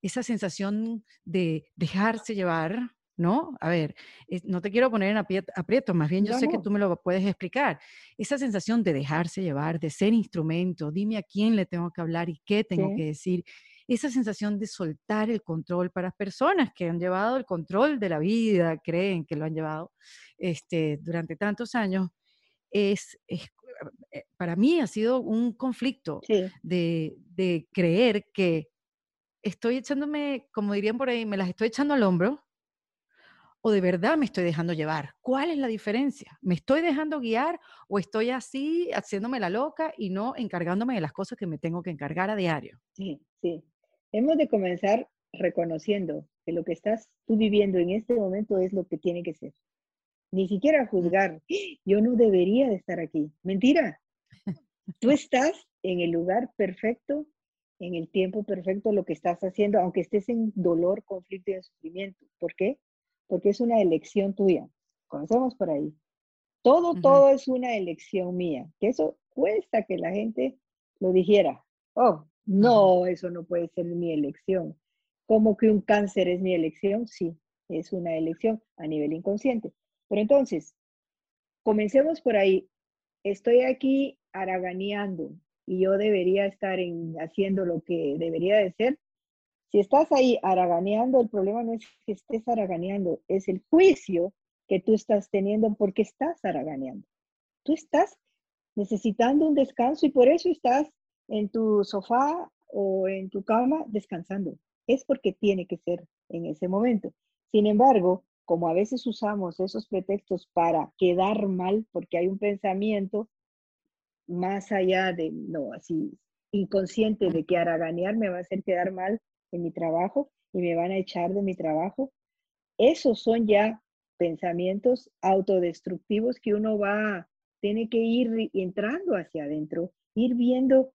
esa sensación de dejarse llevar, ¿no? A ver, no te quiero poner en aprieto, más bien yo sé que tú me lo puedes explicar. Esa sensación de dejarse llevar, de ser instrumento, dime a quién le tengo que hablar y qué tengo que decir. Esa sensación de soltar el control para personas que han llevado el control de la vida, creen que lo han llevado este, durante tantos años, es, eh, para mí ha sido un conflicto de, de creer que estoy echándome, como dirían por ahí, me las estoy echando al hombro o de verdad me estoy dejando llevar? ¿Cuál es la diferencia? ¿Me estoy dejando guiar o estoy así haciéndome la loca y no encargándome de las cosas que me tengo que encargar a diario? Sí, sí. Hemos de comenzar reconociendo que lo que estás tú viviendo en este momento es lo que tiene que ser. Ni siquiera juzgar, yo no debería de estar aquí. Mentira. Tú estás en el lugar perfecto, en el tiempo perfecto, lo que estás haciendo, aunque estés en dolor, conflicto y en sufrimiento. ¿Por qué? porque es una elección tuya. Conocemos por ahí. Todo, todo es una elección mía. Que eso cuesta que la gente lo dijera. Oh, no, eso no puede ser mi elección. ¿Cómo que un cáncer es mi elección? Sí, es una elección a nivel inconsciente. Pero entonces, comencemos por ahí. Estoy aquí haraganeando y yo debería estar en, haciendo lo que debería de ser. Si estás ahí haraganeando, el problema no es que estés haraganeando, es el juicio que tú estás teniendo porque estás haraganeando. Tú estás necesitando un descanso y por eso estás en tu sofá o en tu cama descansando. Es porque tiene que ser en ese momento. Sin embargo, como a veces usamos esos pretextos para quedar mal, porque hay un pensamiento más allá de, no, así inconsciente de que haraganear me va a hacer quedar mal, en mi trabajo y me van a echar de mi trabajo. Esos son ya pensamientos autodestructivos que uno va, tiene que ir entrando hacia adentro, ir viendo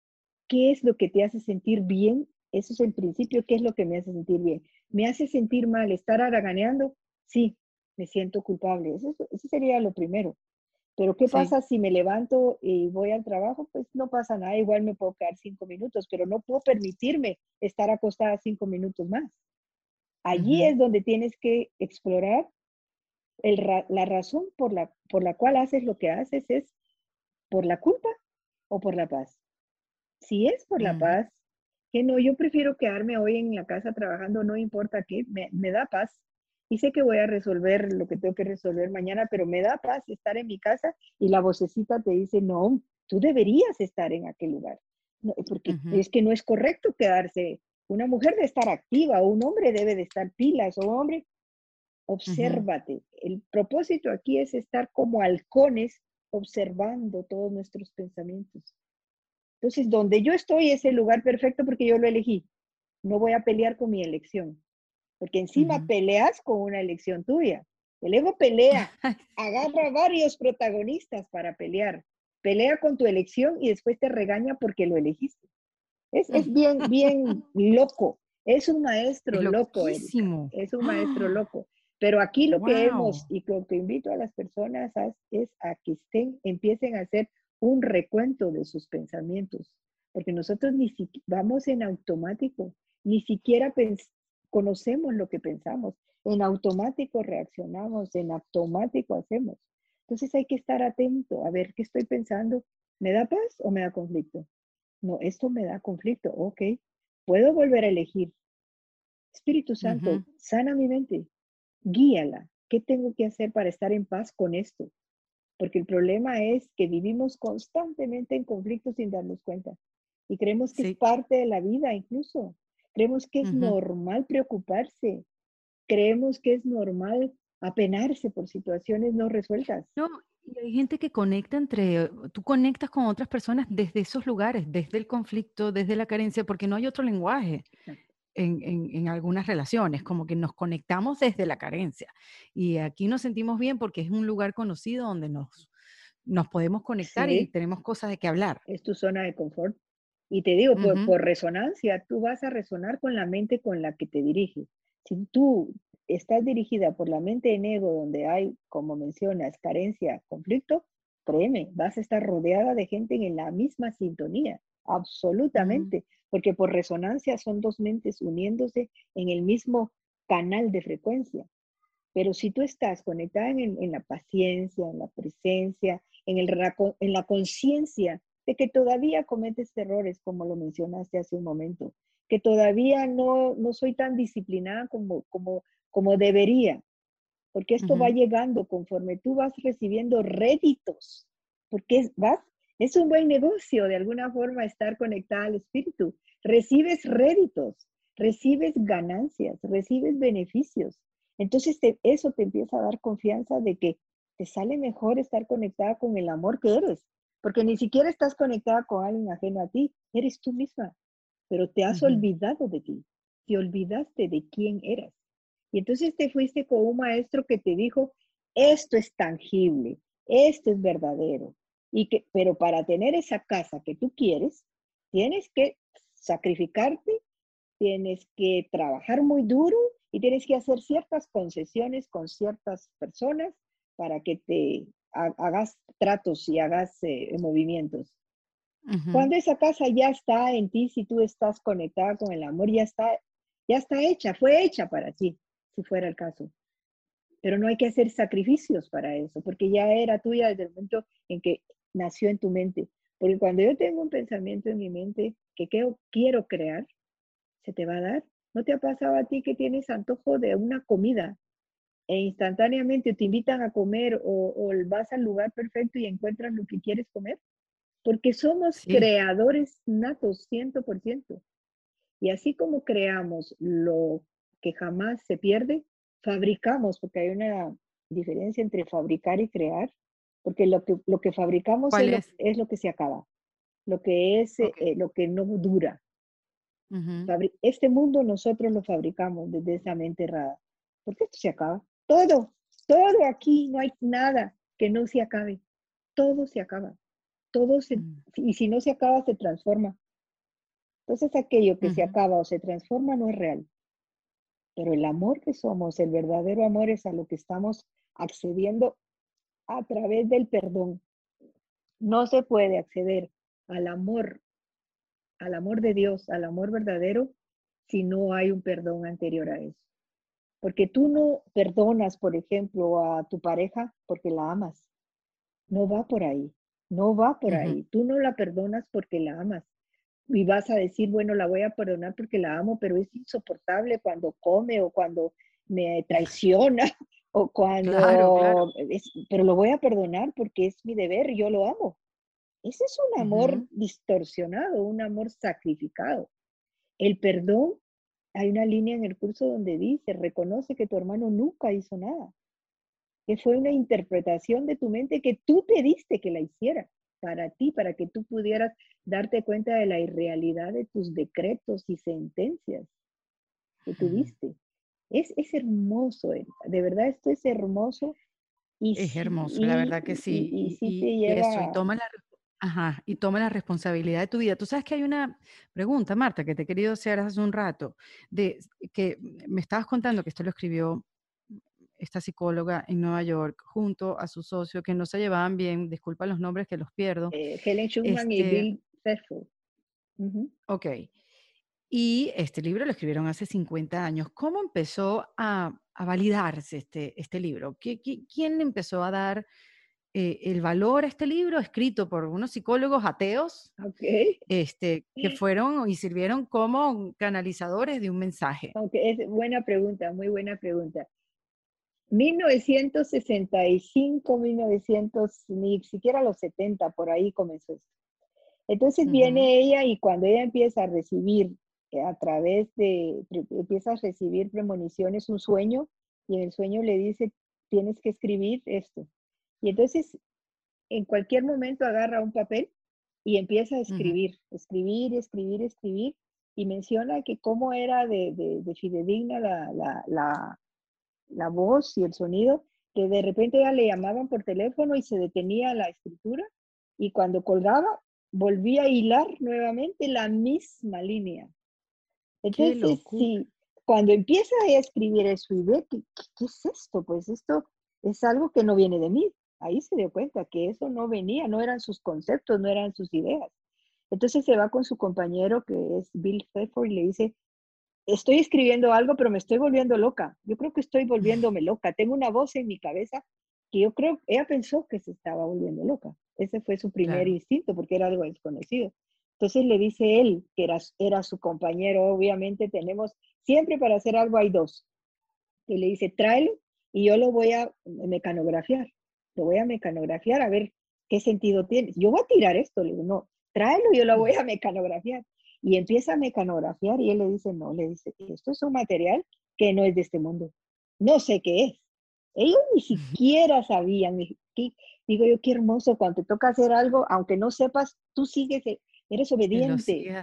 qué es lo que te hace sentir bien. Eso es el principio, qué es lo que me hace sentir bien. ¿Me hace sentir mal estar haraganeando? Sí, me siento culpable. Eso, eso sería lo primero. Pero ¿qué pasa si me levanto y voy al trabajo? Pues no pasa nada, igual me puedo quedar cinco minutos, pero no puedo permitirme estar acostada cinco minutos más. Allí es donde tienes que explorar la razón por la, por la cual haces lo que haces, es por la culpa o por la paz. Si es por la paz, que no, yo prefiero quedarme hoy en la casa trabajando, no importa qué, me, me da paz y sé que voy a resolver lo que tengo que resolver mañana, pero me da paz estar en mi casa y la vocecita te dice, no, tú deberías estar en aquel lugar, porque es que no es correcto quedarse. Una mujer debe estar activa, o un hombre debe de estar pilas, o un hombre, obsérvate. El propósito aquí es estar como halcones observando todos nuestros pensamientos. Entonces, donde yo estoy es el lugar perfecto porque yo lo elegí. No voy a pelear con mi elección porque encima peleas con una elección tuya. El ego pelea, agarra varios protagonistas para pelear, pelea con tu elección y después te regaña porque lo elegiste. Es, es bien, bien loco. Es un maestro loco. Es un maestro loco. Pero aquí lo que hemos y lo que invito a las personas es a que estén, empiecen a hacer un recuento de sus pensamientos, porque nosotros ni siquiera vamos en automático, ni siquiera conocemos lo que pensamos, en automático reaccionamos, en automático hacemos. Entonces hay que estar atento a ver qué estoy pensando. ¿Me da paz o me da conflicto? No, esto me da conflicto. Ok, puedo volver a elegir. Espíritu Santo, sana mi mente, guíala. ¿Qué tengo que hacer para estar en paz con esto? Porque el problema es que vivimos constantemente en conflictos sin darnos cuenta. Y creemos que es parte de la vida incluso. Creemos que es normal preocuparse. Creemos que es normal apenarse por situaciones no resueltas. No, y hay gente que conecta entre, tú conectas con otras personas desde esos lugares, desde el conflicto, desde la carencia, porque no hay otro lenguaje. en, algunas relaciones, como que nos conectamos desde la carencia. Y aquí nos sentimos bien porque es un lugar conocido donde nos, nos podemos conectar y tenemos cosas de qué hablar. Es tu zona de confort. Y te digo, por, por, resonancia, tú vas a resonar con la mente con la que te diriges. Si tú estás dirigida por la mente en ego, donde hay, como mencionas, carencia, conflicto, créeme, vas a estar rodeada de gente en la misma sintonía, absolutamente porque por resonancia son dos mentes uniéndose en el mismo canal de frecuencia. Pero si tú estás conectada en, la paciencia, en la presencia, en, el, en la conciencia de que todavía cometes errores, como lo mencionaste hace un momento, que todavía no, no soy tan disciplinada como, como, como debería, porque esto va llegando conforme tú vas recibiendo réditos, porque vas es un buen negocio, de alguna forma, estar conectada al espíritu. Recibes réditos, recibes ganancias, recibes beneficios. Entonces eso te empieza a dar confianza de que te sale mejor estar conectada con el amor que eres, porque ni siquiera estás conectada con alguien ajeno a ti, eres tú misma, pero te has olvidado de ti, te olvidaste de quién eras. Y entonces te fuiste con un maestro que te dijo, esto es tangible, esto es verdadero, y que, pero para tener esa casa que tú quieres, tienes que sacrificarte, tienes que trabajar muy duro y tienes que hacer ciertas concesiones con ciertas personas para que te hagas tratos y hagas eh, movimientos. Cuando esa casa ya está en ti, si tú estás conectada con el amor, ya está, ya está hecha, fue hecha para ti, si fuera el caso. Pero no hay que hacer sacrificios para eso, porque ya era tuya desde el momento en que nació en tu mente. Porque cuando yo tengo un pensamiento en mi mente que quiero crear, se te va a dar. ¿No te ha pasado a ti que tienes antojo de una comida e instantáneamente te invitan a comer o, vas al lugar perfecto y encuentras lo que quieres comer? Porque somos creadores natos, 100%. Y así como creamos lo que jamás se pierde, fabricamos, porque hay una diferencia entre fabricar y crear porque lo que, lo que fabricamos es, Lo, que se acaba, lo que es eh, eh, lo que no dura. Este mundo nosotros lo fabricamos desde esa mente errada, porque esto se acaba. Todo, todo aquí, no hay nada que no se acabe. Todo se acaba. Todo se, mm. y si no se acaba, se transforma. Entonces aquello que se acaba o se transforma no es real. Pero el amor que somos, el verdadero amor es a lo que estamos accediendo a través del perdón. No se puede acceder al amor, al amor de Dios, al amor verdadero, si no hay un perdón anterior a eso. Porque tú no perdonas, por ejemplo, a tu pareja porque la amas. No va por ahí, no va por ahí. Tú no la perdonas porque la amas. Y vas a decir, bueno, la voy a perdonar porque la amo, pero es insoportable cuando come o cuando me traiciona o cuando, pero lo voy a perdonar porque es mi deber, yo lo amo. Ese es un amor distorsionado, un amor sacrificado. El perdón, hay una línea en el curso donde dice, reconoce que tu hermano nunca hizo nada, que fue una interpretación de tu mente que tú te diste que la hiciera para ti, para que tú pudieras darte cuenta de la irrealidad de tus decretos y sentencias que tuviste. Es, es hermoso, de verdad esto es hermoso. Y es hermoso, la verdad que sí. Y, y, eso, y toma la, ajá, y toma la responsabilidad de tu vida. Tú sabes que hay una pregunta, Marta, que te he querido hacer hace un rato, de que me estabas contando que esto lo escribió esta psicóloga en Nueva York junto a su socio que no se llevaban bien, disculpa los nombres que los pierdo. Eh, Helen Schumann y este Bill Faithful. Ok. Y este libro lo escribieron hace 50 años. ¿Cómo empezó a, validarse este, este libro? quién empezó a dar eh, el valor a este libro escrito por unos psicólogos ateos este, que fueron y sirvieron como canalizadores de un mensaje? Es buena pregunta, muy buena pregunta. 1965, 1900, ni siquiera los 70, por ahí comenzó esto. Entonces viene ella y cuando ella empieza a recibir eh, a través de, empiezas a recibir premoniciones, un sueño, y en el sueño le dice, tienes que escribir esto. Y entonces, en cualquier momento agarra un papel y empieza a escribir, escribir, escribir, escribir, y menciona que cómo era de, de, fidedigna la, la, la, la, voz y el sonido, que de repente ya le llamaban por teléfono y se detenía la escritura y cuando colgaba volvía a hilar nuevamente la misma línea. Entonces, sí, cuando empieza a escribir eso y ve, ¿qué, ¿qué, es esto? Pues esto es algo que no viene de mí. Ahí se dio cuenta que eso no venía, no eran sus conceptos, no eran sus ideas. Entonces se va con su compañero que es Bill Pfeffer y le dice, estoy escribiendo algo, pero me estoy volviendo loca. Yo creo que estoy volviéndome loca. Tengo una voz en mi cabeza que yo creo, ella pensó que se estaba volviendo loca. Ese fue su primer instinto porque era algo desconocido. Entonces le dice él, que era, era su compañero, obviamente tenemos, siempre para hacer algo hay dos. Y le dice, tráelo y yo lo voy a mecanografiar. Lo voy a mecanografiar a ver qué sentido tiene. Yo voy a tirar esto, le digo, no, tráelo, yo lo voy a mecanografiar. Y empieza a mecanografiar y él le dice, no, le dice, esto es un material que no es de este mundo. No sé qué es. Ellos ni siquiera sabían. digo yo, qué hermoso, cuando te toca hacer algo, aunque no sepas, tú sigues, e, eres obediente.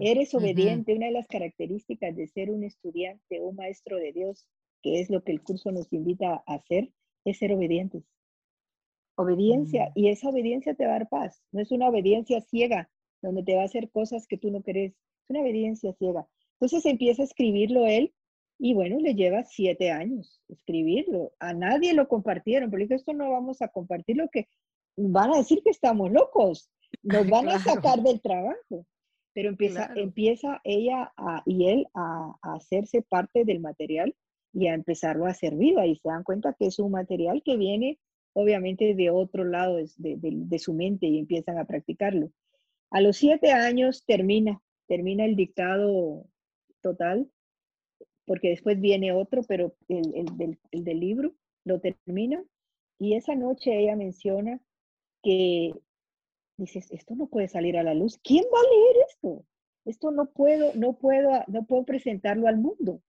Eres obediente. Una de las características de ser un estudiante o un maestro de Dios, que es lo que el curso nos invita a hacer, es ser obedientes. Obediencia, mm. y esa obediencia te va a dar paz. No es una obediencia ciega, donde te va a hacer cosas que tú no querés. Es una obediencia ciega. Entonces empieza a escribirlo él, y bueno, le lleva siete años escribirlo. A nadie lo compartieron, pero dijo, esto no vamos a compartir lo que van a decir que estamos locos, nos van a sacar del trabajo. Pero empieza, empieza ella y él a, a, hacerse parte del material y a empezarlo a hacer viva. Y se dan cuenta que es un material que viene obviamente de otro lado de, su mente y empiezan a practicarlo. A los siete años termina, termina el dictado total, porque después viene otro, pero el, del, libro lo termina. Y esa noche ella menciona que dices, esto no puede salir a la luz. ¿Quién va a leer esto? Esto no puedo, no puedo, no puedo presentarlo al mundo.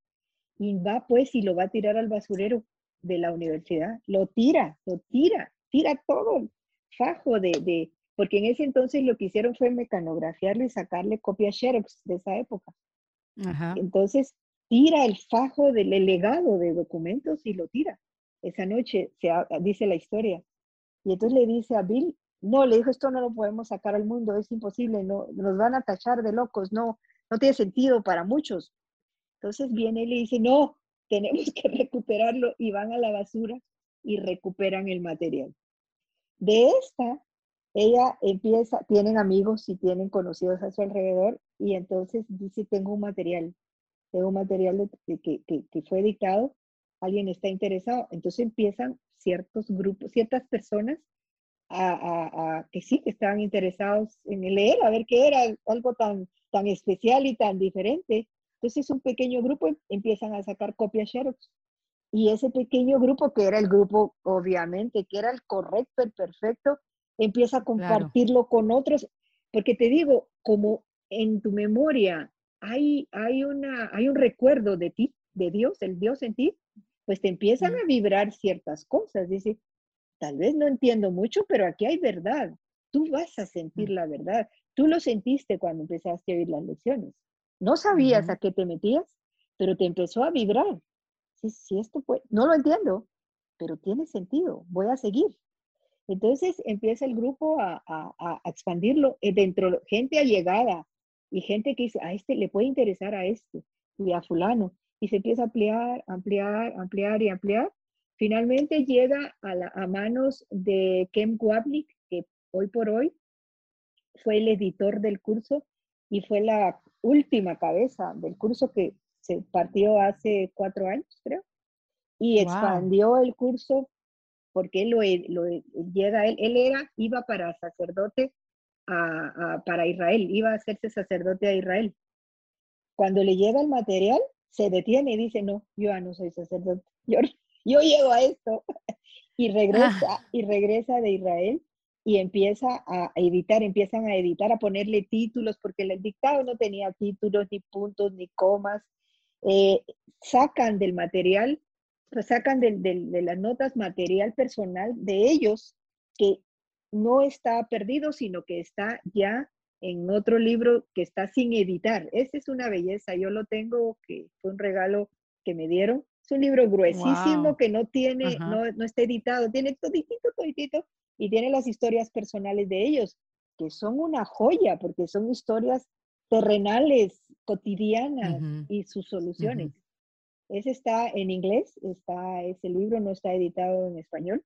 Y va pues y lo va a tirar al basurero de la universidad, lo tira, lo tira, tira todo el fajo de, de, porque en ese entonces lo que hicieron fue mecanografiarlo y sacarle copias Xerox de esa época. Entonces, tira el fajo del legado de documentos y lo tira. Esa noche se dice la historia. Y entonces le dice a Bill, no, le dijo, esto no lo podemos sacar al mundo, es imposible, no, nos van a tachar de locos, no, no tiene sentido para muchos. Entonces viene y le dice, no, tenemos que recuperarlo y van a la basura y recuperan el material. De esta, ella empieza, tienen amigos y tienen conocidos a su alrededor y entonces dice, tengo un material, tengo un material que, que, fue dictado, alguien está interesado, entonces empiezan ciertos grupos, ciertas personas a, a, que sí, que estaban interesados en leer, a ver qué era algo tan, tan especial y tan diferente. Entonces un pequeño grupo em, empiezan a sacar copias Xerox. Y ese pequeño grupo, que era el grupo, obviamente, que era el correcto, el perfecto, empieza a compartirlo con otros. Porque te digo, como en tu memoria hay, hay, una, hay un recuerdo de ti, de Dios, el Dios en ti, pues te empiezan a vibrar ciertas cosas. Dice, tal vez no entiendo mucho, pero aquí hay verdad. Tú vas a sentir la verdad. Tú lo sentiste cuando empezaste a oír las lecciones. No sabías a qué te metías, pero te empezó a vibrar. Si, esto fue, no lo entiendo, pero tiene sentido, voy a seguir. Entonces empieza el grupo a, expandirlo eh, dentro, gente allegada y gente que dice, a este le puede interesar a este y a fulano. Y se empieza a ampliar, ampliar, ampliar y ampliar. Finalmente llega a, a manos de Kem Wapnick, que hoy por hoy fue el editor del curso y fue la última cabeza del curso que se partió hace cuatro años, creo, y expandió el curso porque él lo, lo, llega, él, él era, iba para sacerdote a, para Israel, iba a hacerse sacerdote a Israel. Cuando le llega el material, se detiene y dice, no, yo ya no soy sacerdote, yo, yo llego a esto. y regresa, ah. y regresa de Israel y empieza a editar, empiezan a editar, a ponerle títulos, porque el dictado no tenía títulos, ni puntos, ni comas. Eh, sacan del material, pues sacan de, de, las notas material personal de ellos, que no está perdido, sino que está ya en otro libro que está sin editar. Esa es una belleza. Yo lo tengo, que fue un regalo que me dieron. Es un libro gruesísimo que no tiene, no, no, está editado, tiene toditito, toditito, y tiene las historias personales de ellos, que son una joya, porque son historias terrenales, cotidianas y sus soluciones. Ese está en inglés, está, ese libro no está editado en español,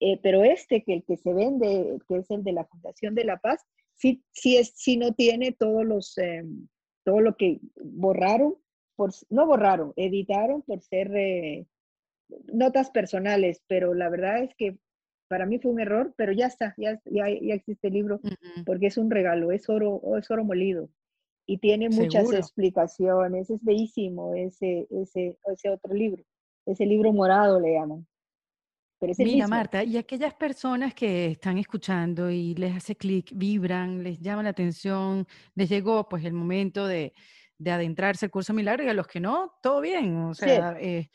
eh, pero este, que el que se vende, que es el de la Fundación de la Paz, sí, sí, es, sí no tiene todos los, em, todo lo que borraron, por, no borraron, editaron por ser eh, notas personales, pero la verdad es que para mí fue un error, pero ya está, ya, ya, ya existe el libro, porque es un regalo, es oro, es oro molido y tiene muchas explicaciones, es bellísimo ese, ese, ese otro libro, ese libro morado le llaman. Mira, Marta, y aquellas personas que están escuchando y les hace clic, vibran, les llama la atención, les llegó pues el momento de, de adentrarse al curso milagro y a los que no, todo bien. O sea, eh,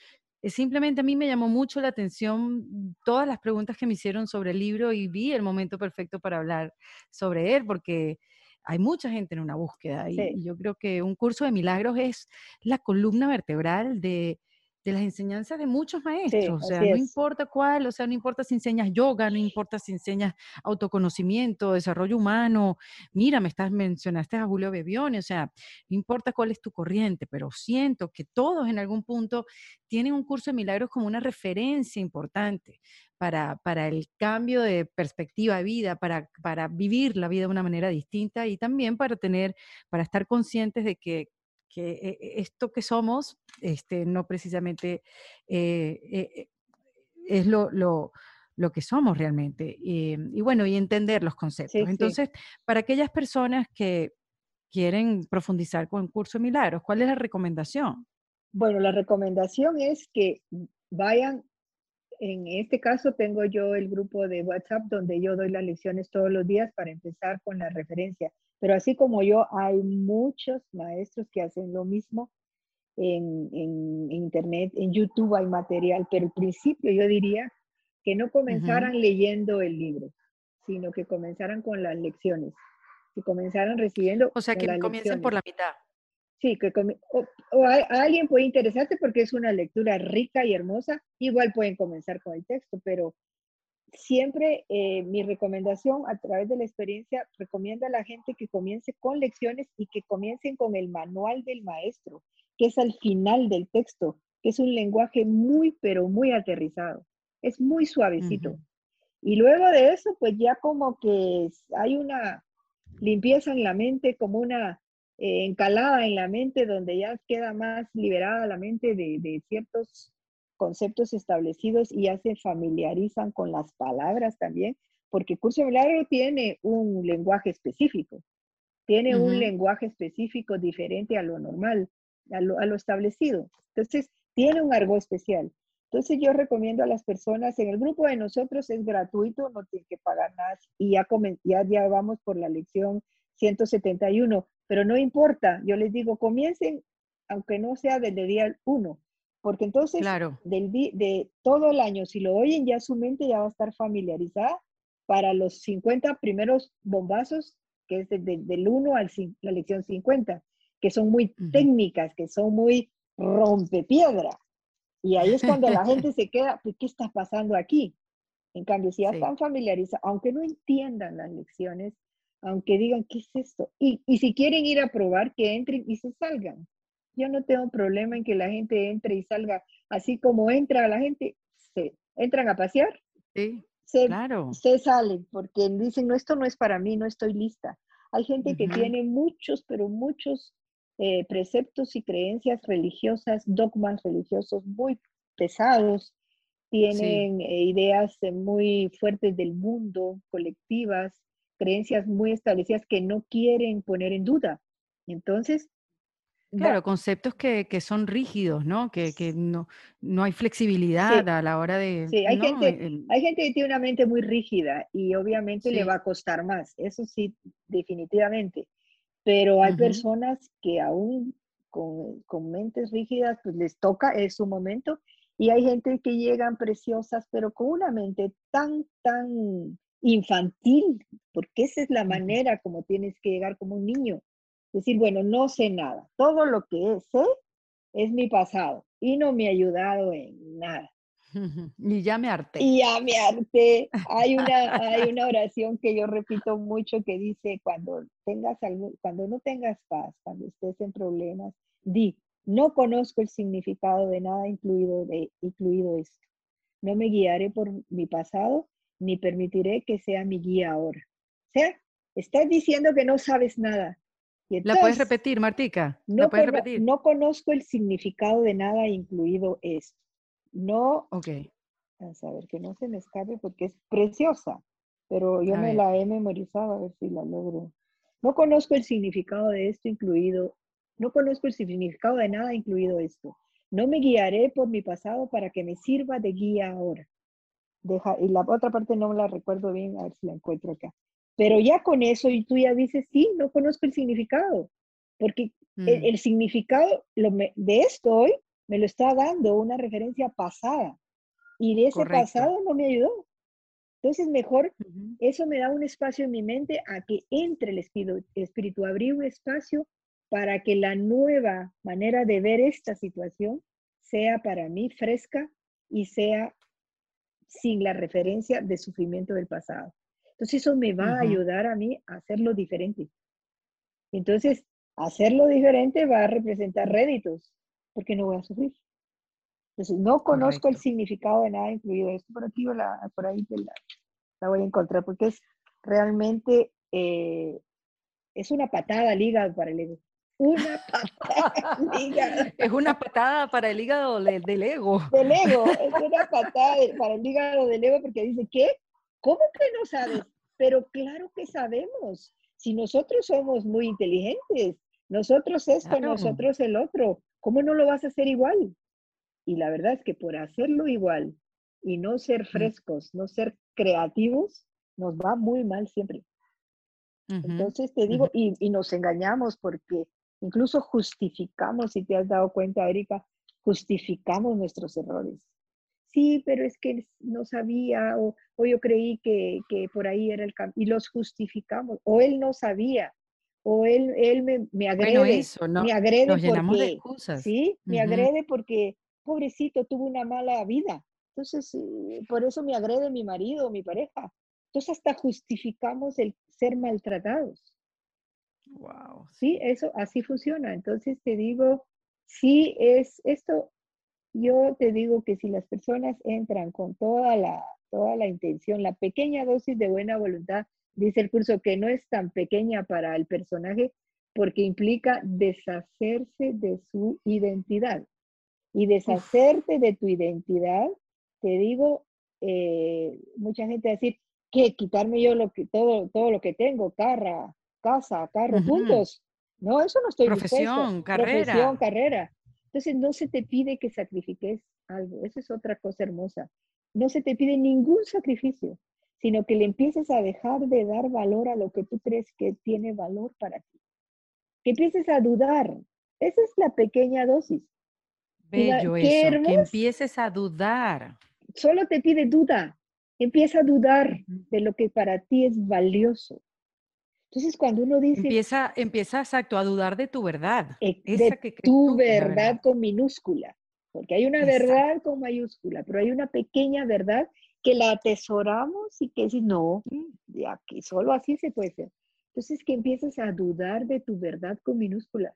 simplemente a mí me llamó mucho la atención todas las preguntas que me hicieron sobre el libro y vi el momento perfecto para hablar sobre él, porque hay mucha gente en una búsqueda y yo creo que un curso de milagros es la columna vertebral de de las enseñanzas de muchos maestros, o sea, no importa cuál, o sea, no importa si enseñas yoga, no importa si enseñas autoconocimiento, desarrollo humano, mira, me estás mencionaste a Julio Bebione, o sea, no importa cuál es tu corriente, pero siento que todos en algún punto tienen un curso de milagros como una referencia importante para, para el cambio de perspectiva de vida, para, para vivir la vida de una manera distinta y también para tener, para estar conscientes de que que eh, esto que somos este, no precisamente eh, eh, es lo, lo, lo, que somos realmente. y bueno, y entender los conceptos. Entonces, para aquellas personas que quieren profundizar con el curso de milagros, ¿cuál es la recomendación? Bueno, la recomendación es que vayan, en este caso tengo yo el grupo de WhatsApp donde yo doy las lecciones todos los días para empezar con la referencia. Pero así como yo, hay muchos maestros que hacen lo mismo en, Internet, en YouTube hay material, pero al principio yo diría que no comenzaran leyendo el libro, sino que comenzaran con las lecciones, que comenzaran recibiendo. O sea, que comiencen por la mitad. Sí, que o, a, alguien puede interesarse porque es una lectura rica y hermosa, igual pueden comenzar con el texto, pero siempre eh, mi recomendación a través de la experiencia recomienda a la gente que comience con lecciones y que comiencen con el manual del maestro, que es al final del texto, que es un lenguaje muy, pero muy aterrizado. Es muy suavecito. Y luego de eso, pues ya como que hay una limpieza en la mente, como una eh, encalada en la mente, donde ya queda más liberada la mente de, de ciertos conceptos establecidos y ya se familiarizan con las palabras también, porque Curso Milagro tiene un lenguaje específico, tiene un lenguaje específico diferente a lo normal, a lo, establecido. Entonces, tiene un argot especial. Entonces, yo recomiendo a las personas, en el grupo de nosotros es gratuito, no tienen que pagar nada y ya, ya, ya vamos por la lección 171, pero no importa, yo les digo, comiencen, aunque no sea desde día 1, porque entonces, del, de todo el año, si lo oyen, ya su mente ya va a estar familiarizada para los 50 primeros bombazos, que es del 1 a la lección 50, que son muy técnicas, que son muy rompepiedra. Y ahí es cuando la gente se queda, pues, ¿qué está pasando aquí? En cambio, si ya están familiarizados, aunque no entiendan las lecciones, aunque digan, ¿qué es esto? Y, y si quieren ir a probar, que entren y se salgan. Yo no tengo problema en que la gente entre y salga así como entra la gente, se entran a pasear. Sí, se, claro. Se salen porque dicen, no, esto no es para mí, no estoy lista. Hay gente que tiene muchos, pero muchos eh, preceptos y creencias religiosas, dogmas religiosos muy pesados, tienen eh, ideas eh, muy fuertes del mundo, colectivas, creencias muy establecidas que no quieren poner en duda. Entonces, Claro, conceptos que, que, son rígidos, ¿no? Que, que no, no, hay flexibilidad a la hora de... Sí, hay, gente, hay gente que tiene una mente muy rígida y obviamente le va a costar más, eso sí, definitivamente. Pero hay personas que aún con, con, mentes rígidas, pues les toca, es su momento. Y hay gente que llegan preciosas, pero con una mente tan, tan infantil, porque esa es la manera como tienes que llegar como un niño. Decir, bueno, no sé nada, todo lo que sé es mi pasado y no me ha ayudado en nada. Y ya me harté. Y ya me harté. Hay una, hay una oración que yo repito mucho que dice, cuando, tengas algo, cuando no tengas paz, cuando estés en problemas, di, no conozco el significado de nada incluido, de, incluido esto. No me guiaré por mi pasado, ni permitiré que sea mi guía ahora. O sea, estás diciendo que no sabes nada. ¿La puedes repetir, Martica? No, puedes repetir? no conozco el significado de nada incluido esto. No. Ok. a ver, que no se me escape porque es preciosa, pero yo me la he memorizado, a ver si la logro. No conozco el significado de esto incluido, no conozco el significado de nada incluido esto. No me guiaré por mi pasado para que me sirva de guía ahora. Deja, y la otra parte no la recuerdo bien, a ver si la encuentro acá. Pero ya con eso, y tú ya dices, sí, no conozco el significado, porque el, mm. significado de esto hoy me lo está dando una referencia pasada y de ese pasado no me ayudó. Entonces, mejor eso me da un espacio en mi mente a que entre el espíritu, espíritu, abrir un espacio para que la nueva manera de ver esta situación sea para mí fresca y sea sin la referencia de sufrimiento del pasado. Entonces, eso me va a ayudar a mí a hacerlo diferente. Entonces, hacerlo diferente va a representar réditos, porque no voy a sufrir. Entonces, no conozco el significado de nada incluido esto, por aquí la, por ahí la, voy a encontrar, porque es realmente, eh, es una patada al hígado para el ego. Una patada al hígado. Es una patada para el hígado del ego. Del ego, es una patada para el hígado del ego porque dice, ¿qué? ¿Cómo que no sabes? Pero claro que sabemos. Si nosotros somos muy inteligentes, nosotros esto, nosotros el otro, ¿Cómo no lo vas a hacer igual? Y la verdad es que por hacerlo igual y no ser frescos, no ser creativos, nos va muy mal siempre. Entonces te digo, y, y, nos engañamos porque incluso justificamos, si te has dado cuenta, Erika, justificamos nuestros errores. Sí, pero es que no sabía, o, o yo creí que, que, por ahí era el camino, y los justificamos, o él no sabía, o él, él me, me agrede, me agrede porque, ¿sí? Me agrede porque, pobrecito, tuvo una mala vida. Entonces, eh, por eso me agrede mi marido, mi pareja. Entonces, hasta justificamos el ser maltratados. Wow. Sí, eso así funciona. Entonces, te digo, sí es esto, yo te digo que si las personas entran con toda la, toda la intención, la pequeña dosis de buena voluntad, dice el curso que no es tan pequeña para el personaje porque implica deshacerse de su identidad. Y deshacerte de tu identidad, te digo, eh, mucha gente va a decir, que quitarme yo lo que, todo, todo lo que tengo, carra, casa, carro, puntos. No, eso no estoy Profesión, carrera. Profesión, carrera. Entonces no se te pide que sacrifiques algo. Esa es otra cosa hermosa. No se te pide ningún sacrificio sino que le empieces a dejar de dar valor a lo que tú crees que tiene valor para ti. Que empieces a dudar. Esa es la pequeña dosis. Bello eso, que empieces a dudar. Solo te pide duda. Empieza a dudar de lo que para ti es valioso. Entonces, cuando uno dice... Empieza, empieza exacto, a dudar de tu verdad. de tu verdad, con minúscula. Porque hay una verdad con mayúscula, pero hay una pequeña verdad que la atesoramos y que si no, ya que solo así se puede ser. Entonces que empieces a dudar de tu verdad con minúscula.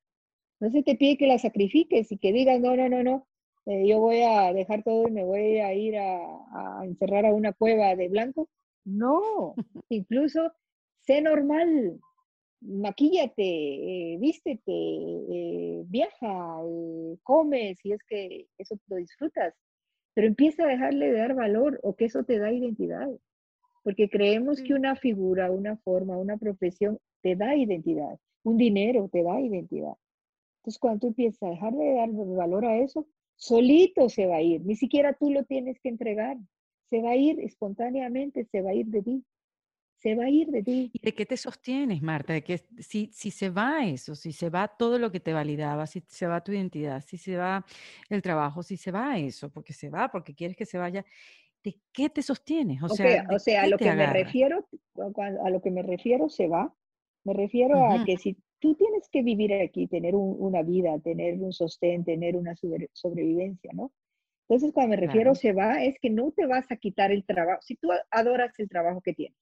No se te pide que la sacrifiques y que digas, no, no, no, no, eh, yo voy a dejar todo y me voy a ir a, encerrar a una cueva de blanco. No, incluso sé normal, maquíllate, eh, vístete, eh, viaja, come si es que eso lo disfrutas pero empieza a dejarle de dar valor o que eso te da identidad. Porque creemos que una figura, una forma, una profesión te da identidad. Un dinero te da identidad. Entonces, cuando tú empiezas a dejar de dar valor a eso, solito se va a ir. Ni siquiera tú lo tienes que entregar. Se va a ir espontáneamente, se va a ir de ti se va a ir de ti. ¿Y de qué te sostienes, Marta? De que si, si se va eso, si se va todo lo que te validaba, si se va tu identidad, si se va el trabajo, si se va eso, porque se va, porque quieres que se vaya, ¿de qué te sostienes? O sea, o sea a lo que me refiero, a lo que me refiero se va. Me refiero a que si tú tienes que vivir aquí, tener una vida, tener un sostén, tener una sobrevivencia, ¿no? Entonces, cuando me refiero se va, es que no te vas a quitar el trabajo. Si tú adoras el trabajo que tienes,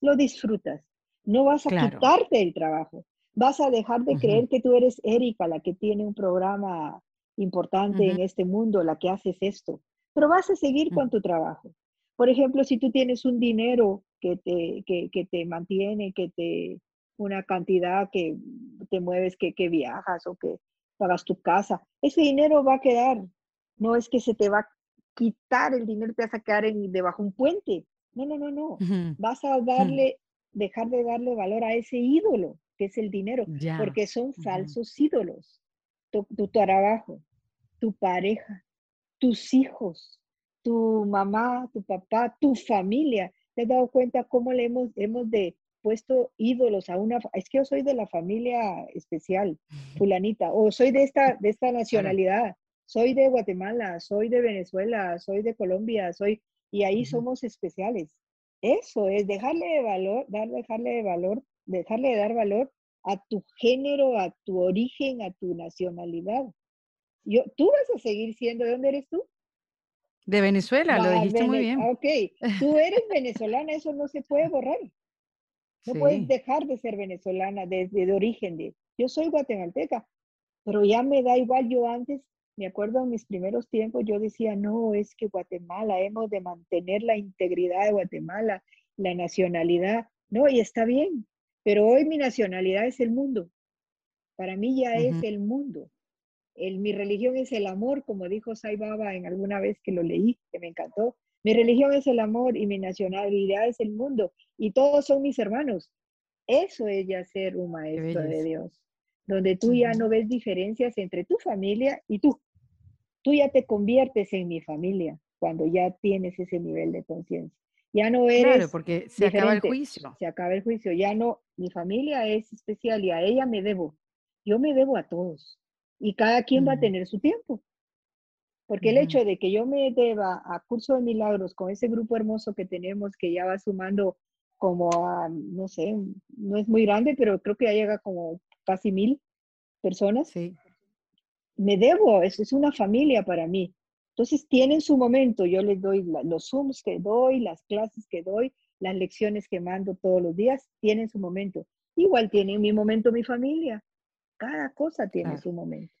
lo disfrutas, no vas a quitarte el trabajo. Vas a dejar de creer que tú eres Erika, la que tiene un programa importante en este mundo, la que haces esto, pero vas a seguir con tu trabajo. Por ejemplo, si tú tienes un dinero que te, que, que te mantiene, que te, una cantidad que te mueves, que, que viajas o que pagas tu casa, ese dinero va a quedar. No es que se te va a quitar el dinero, te vas a quedar en, debajo de un puente. No, no, no, no. Vas a darle, dejar de darle valor a ese ídolo, que es el dinero, porque son falsos ídolos. Tu, tu, trabajo, tu pareja, tus hijos, tu mamá, tu papá, tu familia. ¿Te has dado cuenta cómo le hemos, hemos de puesto ídolos a una, es que yo soy de la familia especial, fulanita, o soy de esta, de esta nacionalidad, soy de Guatemala, soy de Venezuela, soy de Colombia, soy, y ahí somos especiales. Eso es dejarle de valor, dar, dejarle de valor, dejarle de dar valor a tu género, a tu origen, a tu nacionalidad. Yo, tú vas a seguir siendo, ¿de dónde eres tú? De Venezuela, lo dijiste muy bien. Ok, tú eres venezolana, eso no se puede borrar. No puedes dejar de ser venezolana desde de origen. De, yo soy guatemalteca, pero ya me da igual. Yo antes, me acuerdo en mis primeros tiempos, yo decía, no, es que Guatemala, hemos de mantener la integridad de Guatemala, la nacionalidad. No, y está bien, pero hoy mi nacionalidad es el mundo. Para mí ya es el mundo. El, mi religión es el amor, como dijo Sai Baba en alguna vez que lo leí, que me encantó. Mi religión es el amor y mi nacionalidad es el mundo y todos son mis hermanos. Eso es ya ser un maestro de Dios, donde tú ya no ves diferencias entre tu familia y tú. Tú ya te conviertes en mi familia cuando ya tienes ese nivel de conciencia. Ya no eres. Claro, porque se acaba el juicio. Se acaba el juicio. Ya no, mi familia es especial y a ella me debo. Yo me debo a todos. Y cada quien va a tener su tiempo. Porque el hecho de que yo me deba a Curso de Milagros con ese grupo hermoso que tenemos, que ya va sumando como a, no sé, no es muy grande, pero creo que ya llega como casi mil personas. Sí. Me debo, es, es una familia para mí. Entonces tienen su momento, yo les doy los Zooms que doy, las clases que doy, las lecciones que mando todos los días, tienen su momento. Igual tiene mi momento mi familia. Cada cosa tiene su momento.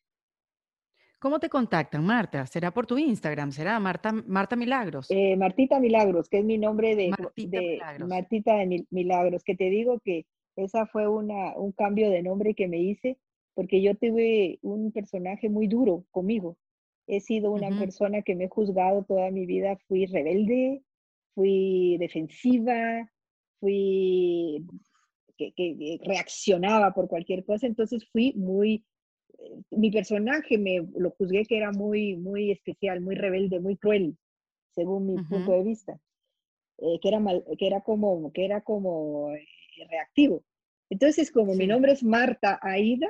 ¿Cómo te contactan, Marta? ¿Será por tu Instagram? ¿Será Marta, Marta Milagros? Eh, Martita Milagros, que es mi nombre de Martita, Milagros. Martita de Milagros, que te digo que esa fue una, un cambio de nombre que me hice porque yo tuve un personaje muy duro conmigo. He sido una persona que me he juzgado toda mi vida, fui rebelde, fui defensiva, fui que, que reaccionaba por cualquier cosa, entonces fui muy mi personaje me lo juzgué que era muy, muy especial, muy rebelde, muy cruel, según mi punto de vista, eh, que, era mal, que era como, que era como eh, reactivo. Entonces, como mi nombre es Marta Aida,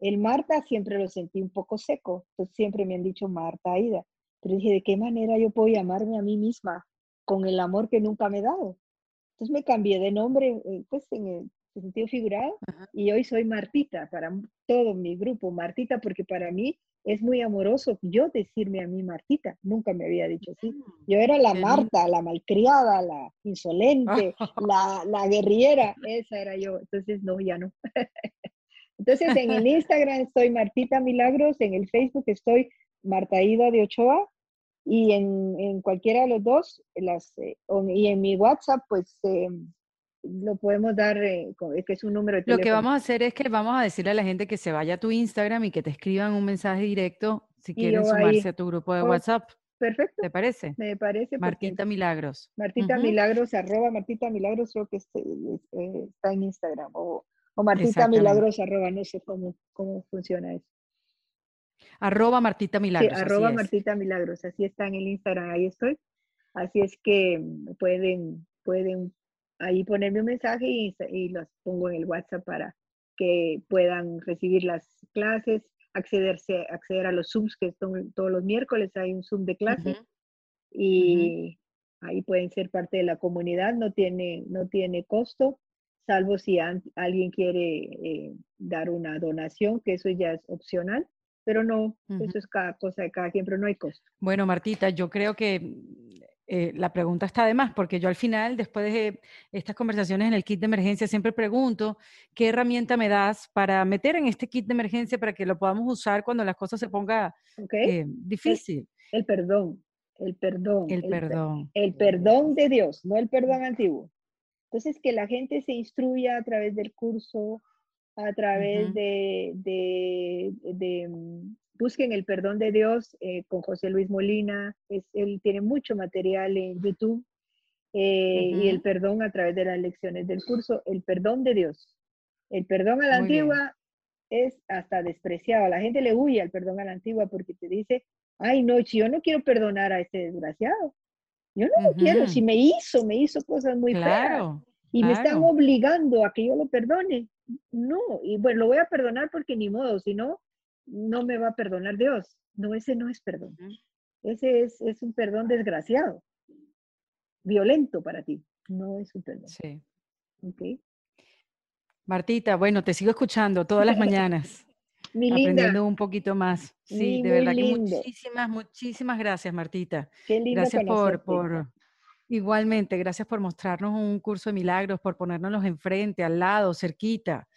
el Marta siempre lo sentí un poco seco, entonces siempre me han dicho Marta Aida. Pero dije, ¿de qué manera yo puedo llamarme a mí misma con el amor que nunca me he dado? Entonces me cambié de nombre, eh, pues en el, sentido figurado, y hoy soy Martita para todo mi grupo, Martita, porque para mí es muy amoroso yo decirme a mí Martita, nunca me había dicho así. Mm, yo era la Marta, la malcriada, la insolente, la, la guerrillera, esa era yo, entonces no, ya no. Entonces en el Instagram estoy Martita Milagros, en el Facebook estoy Marta Ida de Ochoa y en, en cualquiera de los dos, las, eh, y en mi WhatsApp pues eh, lo podemos dar, eh, que es un número de teléfono. Lo que vamos a hacer es que vamos a decirle a la gente que se vaya a tu Instagram y que te escriban un mensaje directo si quieren sumarse a tu grupo de WhatsApp. Perfecto. ¿Te parece? Me parece. Martita Milagros. Martita Milagros, arroba Martita Milagros, creo que este, eh, está en Instagram. O, o Martita Milagros, arroba, no sé cómo, cómo funciona eso. Arroba Martita Milagros. Sí, arroba Martita Milagros, así está en el Instagram, ahí estoy. Así es que pueden, pueden ahí ponerme un mensaje y, y los pongo en el WhatsApp para que puedan recibir las clases, accederse, acceder a los Zooms que son todos los miércoles, hay un Zoom de clase. y, ahí pueden ser parte de la comunidad, no tiene, no tiene costo, salvo si alguien quiere eh, dar una donación, que eso ya es opcional, pero no, eso es cada cosa de cada quien, pero no hay costo. Bueno, Martita, yo creo que eh, la pregunta está de más, porque yo al final, después de estas conversaciones en el kit de emergencia, siempre pregunto, ¿qué herramienta me das para meter en este kit de emergencia para que lo podamos usar cuando las cosas se pongan eh, difícil? El, perdón, el perdón. El, perdón. El perdón de Dios, no el perdón antiguo. Entonces, que la gente se instruya a través del curso, a través de, de, mm, busquen el perdón de Dios eh, con José Luis Molina, es, él tiene mucho material en YouTube, eh, y el perdón a través de las lecciones del curso, el perdón de Dios. El perdón a la antigua es hasta despreciado, la gente le huye al perdón a la antigua porque te dice, ay no, yo no quiero perdonar a este desgraciado, yo no lo quiero, si me hizo, me hizo cosas muy claro, feas y me están obligando a que yo lo perdone. No, y bueno, lo voy a perdonar porque ni modo, si no, no me va a perdonar Dios. No, ese no es perdón. Ese es, es un perdón desgraciado, violento para ti. No es un perdón. Sí. Okay. Martita, bueno, te sigo escuchando todas las mañanas. Mi aprendiendo un poquito más. Sí, de verdad que muchísimas, muchísimas gracias, Martita. Qué lindo gracias por, por, igualmente, gracias por mostrarnos un curso de milagros, por ponernos enfrente, al lado, cerquita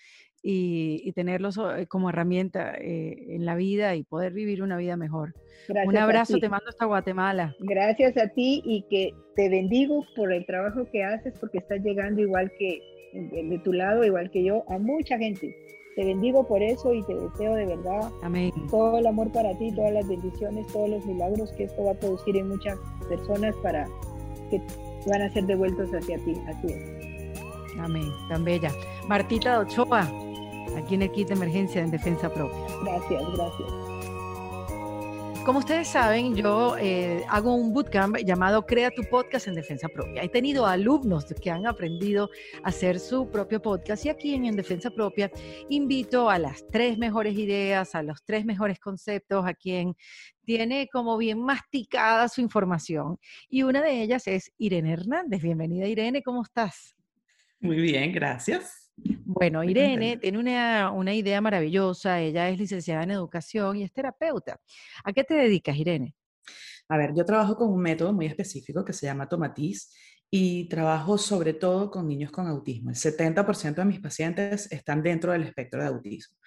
y, tenerlos eh, como herramienta eh, en la vida y poder vivir una vida mejor. Un abrazo, te mando hasta Guatemala. Gracias a ti y que te bendigo por el trabajo que haces porque estás llegando igual que de tu lado, igual que yo, a mucha gente. Te bendigo por eso y te deseo de verdad Amén. todo el amor para ti, todas las bendiciones, todos los milagros que esto va a producir en muchas personas para que van a ser devueltos hacia ti. Así es. Amén, tan bella. Martita Ochoa, aquí en el kit de emergencia en defensa propia. Gracias, gracias. Como ustedes saben, yo eh, hago un bootcamp llamado Crea tu podcast en defensa propia. He tenido alumnos que han aprendido a hacer su propio podcast y aquí en, en Defensa Propia invito a las tres mejores ideas, a los tres mejores conceptos, a quien tiene como bien masticada su información. Y una de ellas es Irene Hernández. Bienvenida Irene, ¿cómo estás? Muy bien, gracias. Bueno, Irene tiene una, idea maravillosa. Ella es licenciada en educación y es terapeuta. ¿A qué te dedicas, Irene? A ver, yo trabajo con un método muy específico que se llama Tomatiz y trabajo sobre todo con niños con autismo. El 70% de mis pacientes están dentro del espectro de autismo.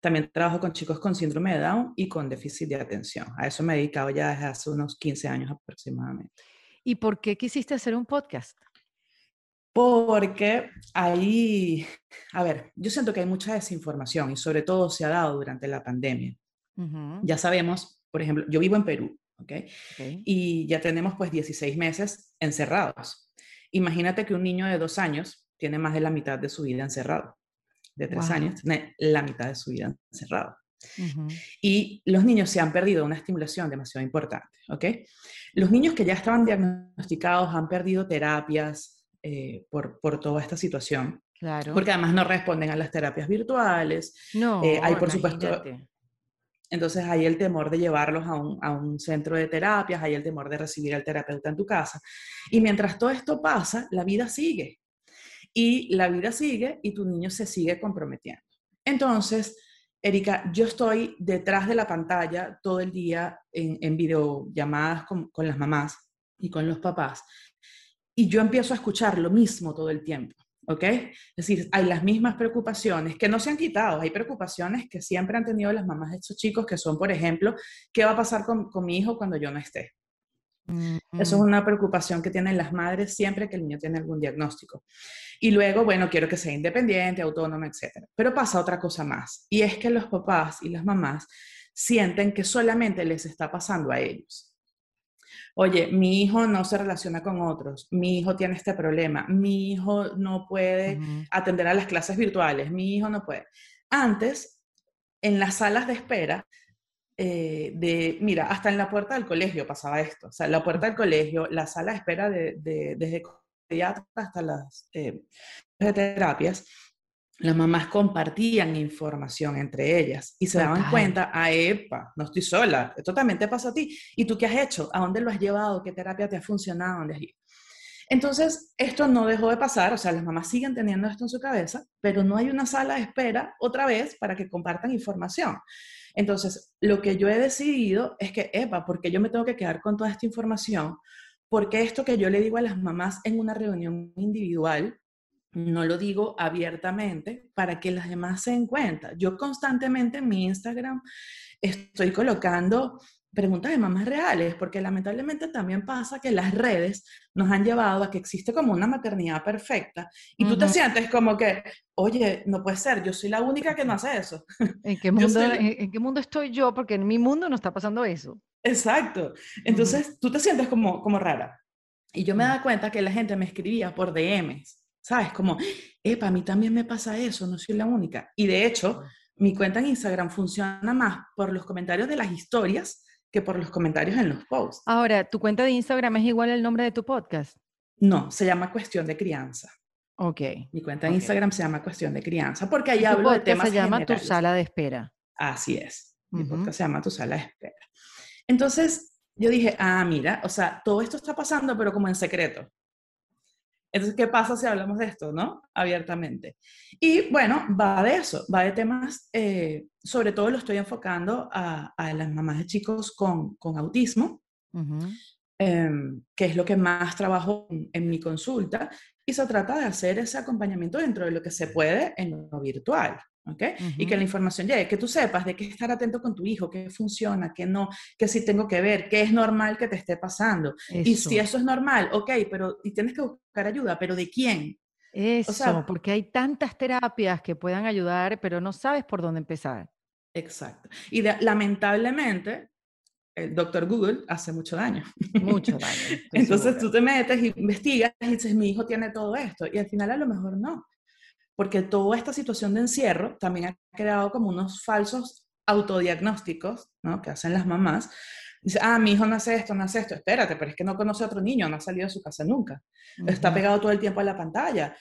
También trabajo con chicos con síndrome de Down y con déficit de atención. A eso me he dedicado ya desde hace unos 15 años aproximadamente. ¿Y por qué quisiste hacer un podcast? Porque ahí, a ver, yo siento que hay mucha desinformación y sobre todo se ha dado durante la pandemia. Ya sabemos, por ejemplo, yo vivo en Perú, ¿ok? Y ya tenemos pues 16 meses encerrados. Imagínate que un niño de dos años tiene más de la mitad de su vida encerrado. De tres años tiene la mitad de su vida encerrado. Y los niños se han perdido una estimulación demasiado importante, ¿ok? Los niños que ya estaban diagnosticados han perdido terapias, eh, por, por, toda esta situación. Claro. Porque además no responden a las terapias virtuales. No, eh, hay por supuesto... Entonces hay el temor de llevarlos a un, a un, centro de terapias, hay el temor de recibir al terapeuta en tu casa. Y mientras todo esto pasa, la vida sigue. Y la vida sigue y tu niño se sigue comprometiendo. Entonces, Erika, yo estoy detrás de la pantalla todo el día en, en videollamadas con, con las mamás y con los papás y yo empiezo a escuchar lo mismo todo el tiempo. ¿Ok? Es decir, hay las mismas preocupaciones que no se han quitado, hay preocupaciones que siempre han tenido las mamás de estos chicos, que son, por ejemplo, ¿qué va a pasar con, mi hijo cuando yo no esté? Eso es una preocupación que tienen las madres siempre que el niño tiene algún diagnóstico. Y luego, bueno, quiero que sea independiente, autónomo, etc. Pero pasa otra cosa más, y es que los papás y las mamás sienten que solamente les está pasando a ellos oye, mi hijo no se relaciona con otros, mi hijo tiene este problema, mi hijo no puede atender a las clases virtuales, mi hijo no puede. Antes, en las salas de espera, eh, de, mira, hasta en la puerta del colegio pasaba esto, o sea, la puerta del colegio, la sala de espera de, de, desde hasta las eh, terapias, las mamás compartían información entre ellas y se daban cuenta, ah, epa, no estoy sola, esto también te pasa a ti. ¿Y tú qué has hecho? ¿A dónde lo has llevado? ¿Qué terapia te ha funcionado? ¿Dónde has ido? Entonces, esto no dejó de pasar, o sea, las mamás siguen teniendo esto en su cabeza, pero no hay una sala de espera otra vez para que compartan información. Entonces, lo que yo he decidido es que, epa, porque yo me tengo que quedar con toda esta información? Porque esto que yo le digo a las mamás en una reunión individual, no lo digo abiertamente para que las demás se den cuenta. Yo constantemente en mi Instagram estoy colocando preguntas de mamás reales, porque lamentablemente también pasa que las redes nos han llevado a que existe como una maternidad perfecta y tú te sientes como que, oye, no puede ser, yo soy la única que no hace eso. ¿En qué mundo, ¿en, qué mundo estoy yo? Porque en mi mundo no está pasando eso. Exacto. Entonces tú te sientes como, como rara. Y yo me da cuenta que la gente me escribía por DMs, ¿sabes? Como, eh, para mí también me pasa eso, no soy la única. Y de hecho, mi cuenta en Instagram funciona más por los comentarios de las historias que por los comentarios en los posts. Ahora, ¿tu cuenta de Instagram es igual al nombre de tu podcast? No, se llama Cuestión de Crianza. Ok. Mi cuenta de Instagram se llama Cuestión de Crianza porque ahí hablo de temas se llama Tu Sala de Espera. Así es. Mi podcast se llama Tu Sala de Espera. Entonces, yo dije, ah, mira, o sea, todo esto está pasando, pero como en secreto. Entonces, ¿qué pasa si hablamos de esto, no? Abiertamente. Y bueno, va de eso, va de temas, eh, sobre todo lo estoy enfocando a, las mamás de chicos con, autismo, em, que es lo que más trabajo en, mi consulta, y se trata de hacer ese acompañamiento dentro de lo que se puede en lo virtual. Y que la información llegue, que tú sepas de qué estar atento con tu hijo, qué funciona, qué no, qué sí tengo que ver, qué es normal que te esté pasando. Y si eso es normal, ok, pero y tienes que buscar ayuda, pero ¿de quién? Eso, porque hay tantas terapias que puedan ayudar, pero no sabes por dónde empezar. Exacto. Y lamentablemente, el doctor Google hace mucho daño. Mucho daño. Entonces tú te metes investigas y dices, mi hijo tiene todo esto. Y al final a lo mejor no porque toda esta situación de encierro también ha creado como unos falsos autodiagnósticos, ¿no? Que hacen las mamás. Dice, ah, mi hijo no hace esto, no hace esto. Espérate, pero es que no conoce a otro niño, no ha salido de su casa nunca. Está pegado todo el tiempo a la pantalla.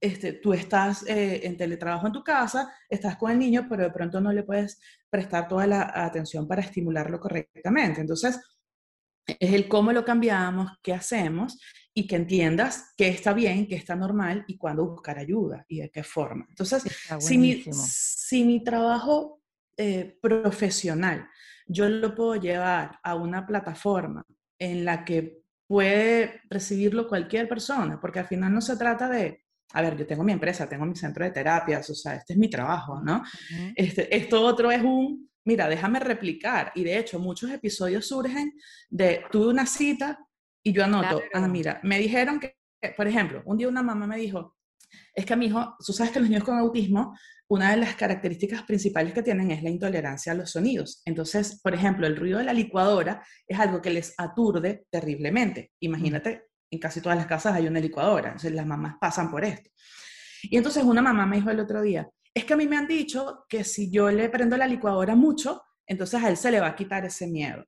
Este, tú estás eh, en teletrabajo en tu casa, estás con el niño, pero de pronto no le puedes prestar toda la atención para estimularlo correctamente. Entonces, es el cómo lo cambiamos, qué hacemos y que entiendas qué está bien, qué está normal y cuándo buscar ayuda y de qué forma. Entonces, si mi, si mi, trabajo eh, profesional yo lo puedo llevar a una plataforma en la que puede recibirlo cualquier persona, porque al final no se trata de, a ver, yo tengo mi empresa, tengo mi centro de terapias, o sea, este es mi trabajo, ¿no? este, esto otro es un, mira, déjame replicar. Y de hecho, muchos episodios surgen de, tuve una cita y yo anoto, ah, mira, me dijeron que, por ejemplo, un día una mamá me dijo, es que a mi hijo, tú sabes que los niños con autismo, una de las características principales que tienen es la intolerancia a los sonidos. Entonces, por ejemplo, el ruido de la licuadora es algo que les aturde terriblemente. Imagínate, en casi todas las casas hay una licuadora, entonces las mamás pasan por esto. Y entonces una mamá me dijo el otro día, es que a mí me han dicho que si yo le prendo la licuadora mucho, entonces a él se le va a quitar ese miedo.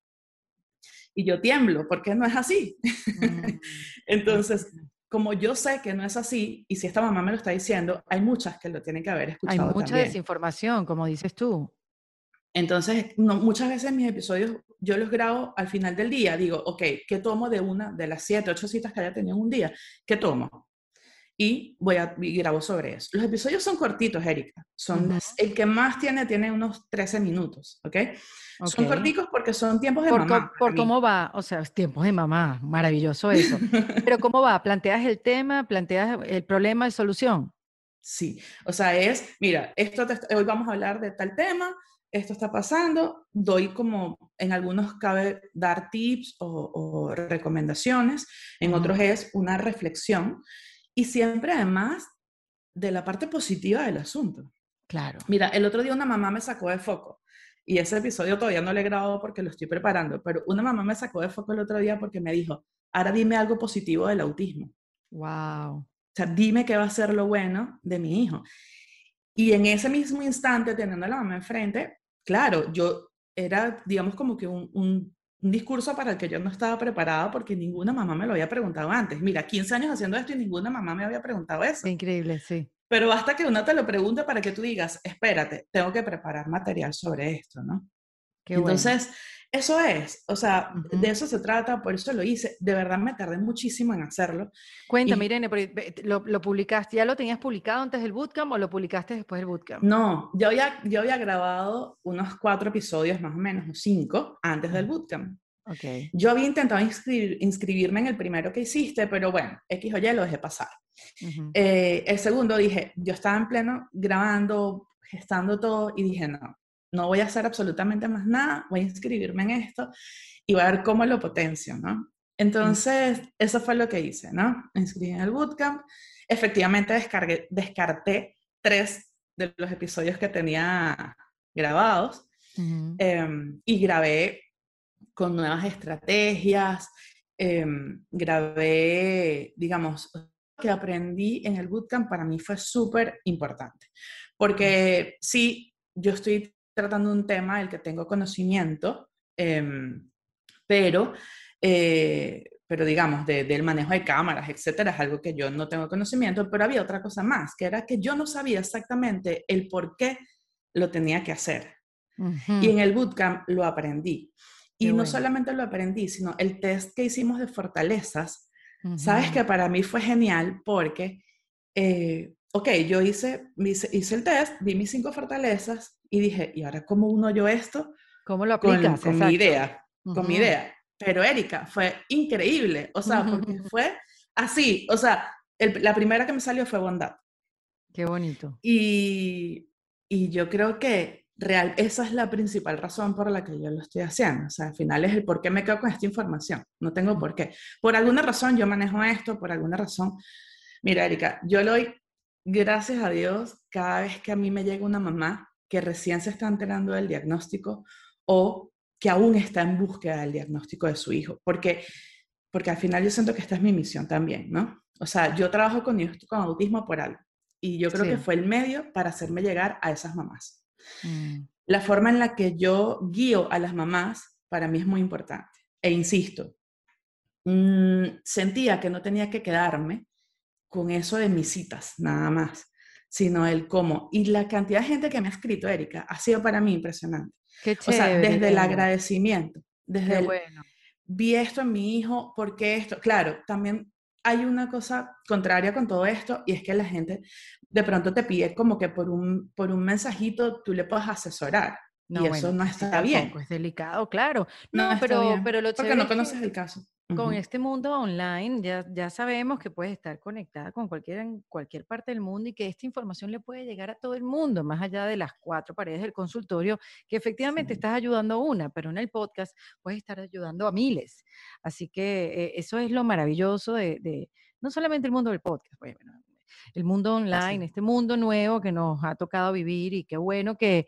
Y yo tiemblo, porque no es así. Mm, entonces, como yo sé que no es así, y si esta mamá me lo está diciendo, hay muchas que lo tienen que haber escuchado. Hay mucha desinformación, como dices tú. Entonces, muchas veces mis episodios yo los grabo al final del día. Digo, ok, ¿qué tomo de una de las siete, ocho citas que haya tenido en un día? ¿Qué tomo? Y voy a y grabo sobre eso. Los episodios son cortitos, Erika. Son, El que más tiene, tiene unos 13 minutos, ¿ok? Son cortitos porque son tiempos de mamá. ¿Por cómo va? O sea, tiempos de mamá, maravilloso eso. Pero ¿cómo va? ¿Planteas el tema? ¿Planteas el problema de solución? Sí, o sea, es, mira, esto hoy vamos a hablar de tal tema, esto está pasando, doy como, en algunos cabe dar tips o, recomendaciones, en otros es una reflexión y siempre además de la parte positiva del asunto. Claro. Mira, el otro día una mamá me sacó de foco y ese episodio todavía no lo he grabado porque lo estoy preparando, pero una mamá me sacó de foco el otro día porque me dijo, ahora dime algo positivo del autismo. Wow. O sea, dime qué va a ser lo bueno de mi hijo. Y en ese mismo instante, teniendo a la mamá enfrente, claro, yo era, digamos, como que un un discurso para el que yo no estaba preparada porque ninguna mamá me lo había preguntado antes. Mira, 15 años haciendo esto y ninguna mamá me había preguntado eso. Increíble, sí. pero basta que uno te lo pregunte para que tú digas, espérate, tengo que preparar material sobre esto, ¿no? Entonces, eso es, o sea, de eso se trata, por eso lo hice. De verdad me tardé muchísimo en hacerlo. Cuéntame, Irene, ¿lo, ¿lo, publicaste, ya lo tenías publicado antes del bootcamp o lo publicaste después del bootcamp? No, yo había, yo había grabado unos cuatro episodios más o menos, o cinco, antes del bootcamp. Okay. Yo había intentado inscribirme en el primero que hiciste, pero bueno, X o Y lo dejé pasar. Eh, el segundo dije, yo estaba en pleno grabando, gestando todo y dije, no, no voy a hacer absolutamente más nada, voy a inscribirme en esto y voy a ver cómo lo potencio, ¿no? Entonces, eso fue lo que hice, ¿no? Me inscribí en el bootcamp. Efectivamente, descargué, descarté tres de los episodios que tenía grabados em, y grabé con nuevas estrategias, em, grabé, digamos, que aprendí en el bootcamp para mí fue súper importante, porque sí, yo estoy tratando un tema del que tengo conocimiento, em, pero, eh, pero digamos, del manejo de cámaras, etcétera, es algo que yo no tengo conocimiento, pero había otra cosa más, que era que yo no sabía exactamente el por qué lo tenía que hacer. Y en el bootcamp lo aprendí. Y no solamente lo aprendí, sino el test que hicimos de fortalezas, sabes que para mí fue genial porque, eh, ok, yo hice, hice, el test, vi mis cinco fortalezas y dije, ¿y ahora cómo uno yo esto? ¿Cómo lo aplicas? Con, mi idea, con mi idea. Pero Erika, fue increíble, o sea, porque fue así, o sea, la primera que me salió fue bondad. Qué bonito. Y, y yo creo que real, esa es la principal razón por la que yo lo estoy haciendo. O sea, al final es el por qué me quedo con esta información. No tengo por qué. Por alguna razón yo manejo esto, por alguna razón. Mira, Erika, yo lo doy gracias a Dios cada vez que a mí me llega una mamá que recién se está enterando del diagnóstico o que aún está en búsqueda del diagnóstico de su hijo. Porque, porque al final yo siento que esta es mi misión también, ¿no? O sea, yo trabajo con niños con autismo por algo. Y yo creo que fue el medio para hacerme llegar a esas mamás. Mm. La forma en la que yo guío a las mamás para mí es muy importante. E insisto, mm, sentía que no tenía que quedarme con eso de mis citas, nada más, sino el cómo. Y la cantidad de gente que me ha escrito, Erika, ha sido para mí impresionante. o sea, desde el agradecimiento, desde el, bueno. vi esto en mi hijo, porque esto? Claro, también hay una cosa contraria con todo esto y es que la gente de pronto te pide como que por un, por un mensajito tú le puedas asesorar. y eso no está bien. Es delicado, claro. No, pero, pero lo Porque no conoces el caso. Con este mundo online ya, ya sabemos que puedes estar conectada con cualquiera en cualquier parte del mundo y que esta información le puede llegar a todo el mundo, más allá de las cuatro paredes del consultorio, que efectivamente estás ayudando a una, pero en el podcast puedes estar ayudando a miles. Así que eh, eso es lo maravilloso de, de, no solamente el mundo del podcast, pues, bueno, el mundo online, este mundo nuevo que nos ha tocado vivir y qué bueno que,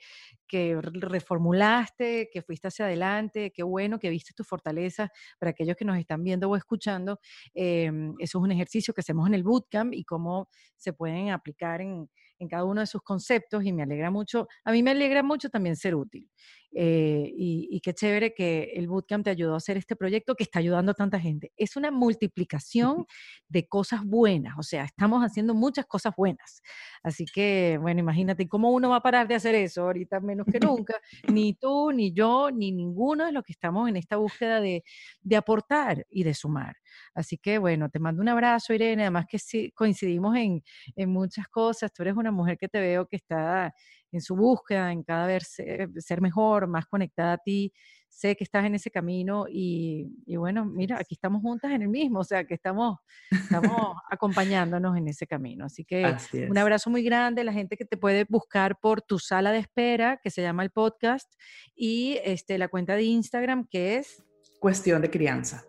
que reformulaste, que fuiste hacia adelante, qué bueno que viste tu fortaleza para aquellos que nos están viendo o escuchando. Em, eso es un ejercicio que hacemos en el bootcamp y cómo se pueden aplicar en, en cada uno de sus conceptos y me alegra mucho, a mí me alegra mucho también ser útil. Eh, y, qué chévere que el Bootcamp te ayudó a hacer este proyecto que está ayudando a tanta gente. Es una multiplicación de cosas buenas, o sea, estamos haciendo muchas cosas buenas. Así que, bueno, imagínate cómo uno va a parar de hacer eso ahorita menos que nunca. Ni tú, ni yo, ni ninguno de los que estamos en esta búsqueda de, de aportar y de sumar. Así que, bueno, te mando un abrazo, Irene. Además que sí, coincidimos en, en muchas cosas. Tú eres una mujer que te veo que está en su búsqueda, en cada vez ser, mejor, más conectada a ti. Sé que estás en ese camino y, bueno, mira, aquí estamos juntas en el mismo, o sea, que estamos, estamos acompañándonos en ese camino. Así que un abrazo muy grande, la gente que te puede buscar por tu sala de espera, que se llama el podcast, y este, la cuenta de Instagram, que es... Cuestión de crianza.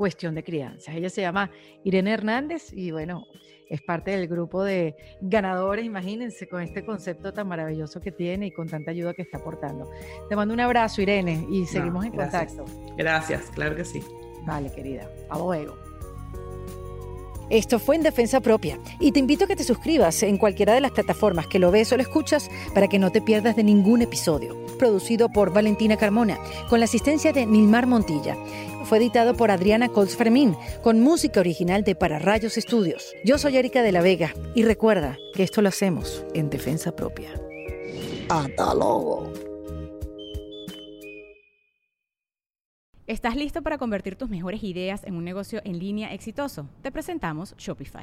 Cuestión de crianza. Ella se llama Irene Hernández y bueno, es parte del grupo de ganadores, imagínense, con este concepto tan maravilloso que tiene y con tanta ayuda que está aportando. Te mando un abrazo, Irene, y seguimos en contacto. Gracias, claro que sí. Vale, querida. A luego. Esto fue en Defensa Propia y te invito a que te suscribas en cualquiera de las plataformas que lo ves o lo escuchas para que no te pierdas de ningún episodio. Producido por Valentina Carmona, con la asistencia de Nilmar Montilla. Fue editado por Adriana Colts Fermín, con música original de Para Rayos Estudios. Yo soy Erika de la Vega y recuerda que esto lo hacemos en Defensa Propia. Hasta luego. ¿Estás listo para convertir tus mejores ideas en un negocio en línea exitoso? Te presentamos Shopify.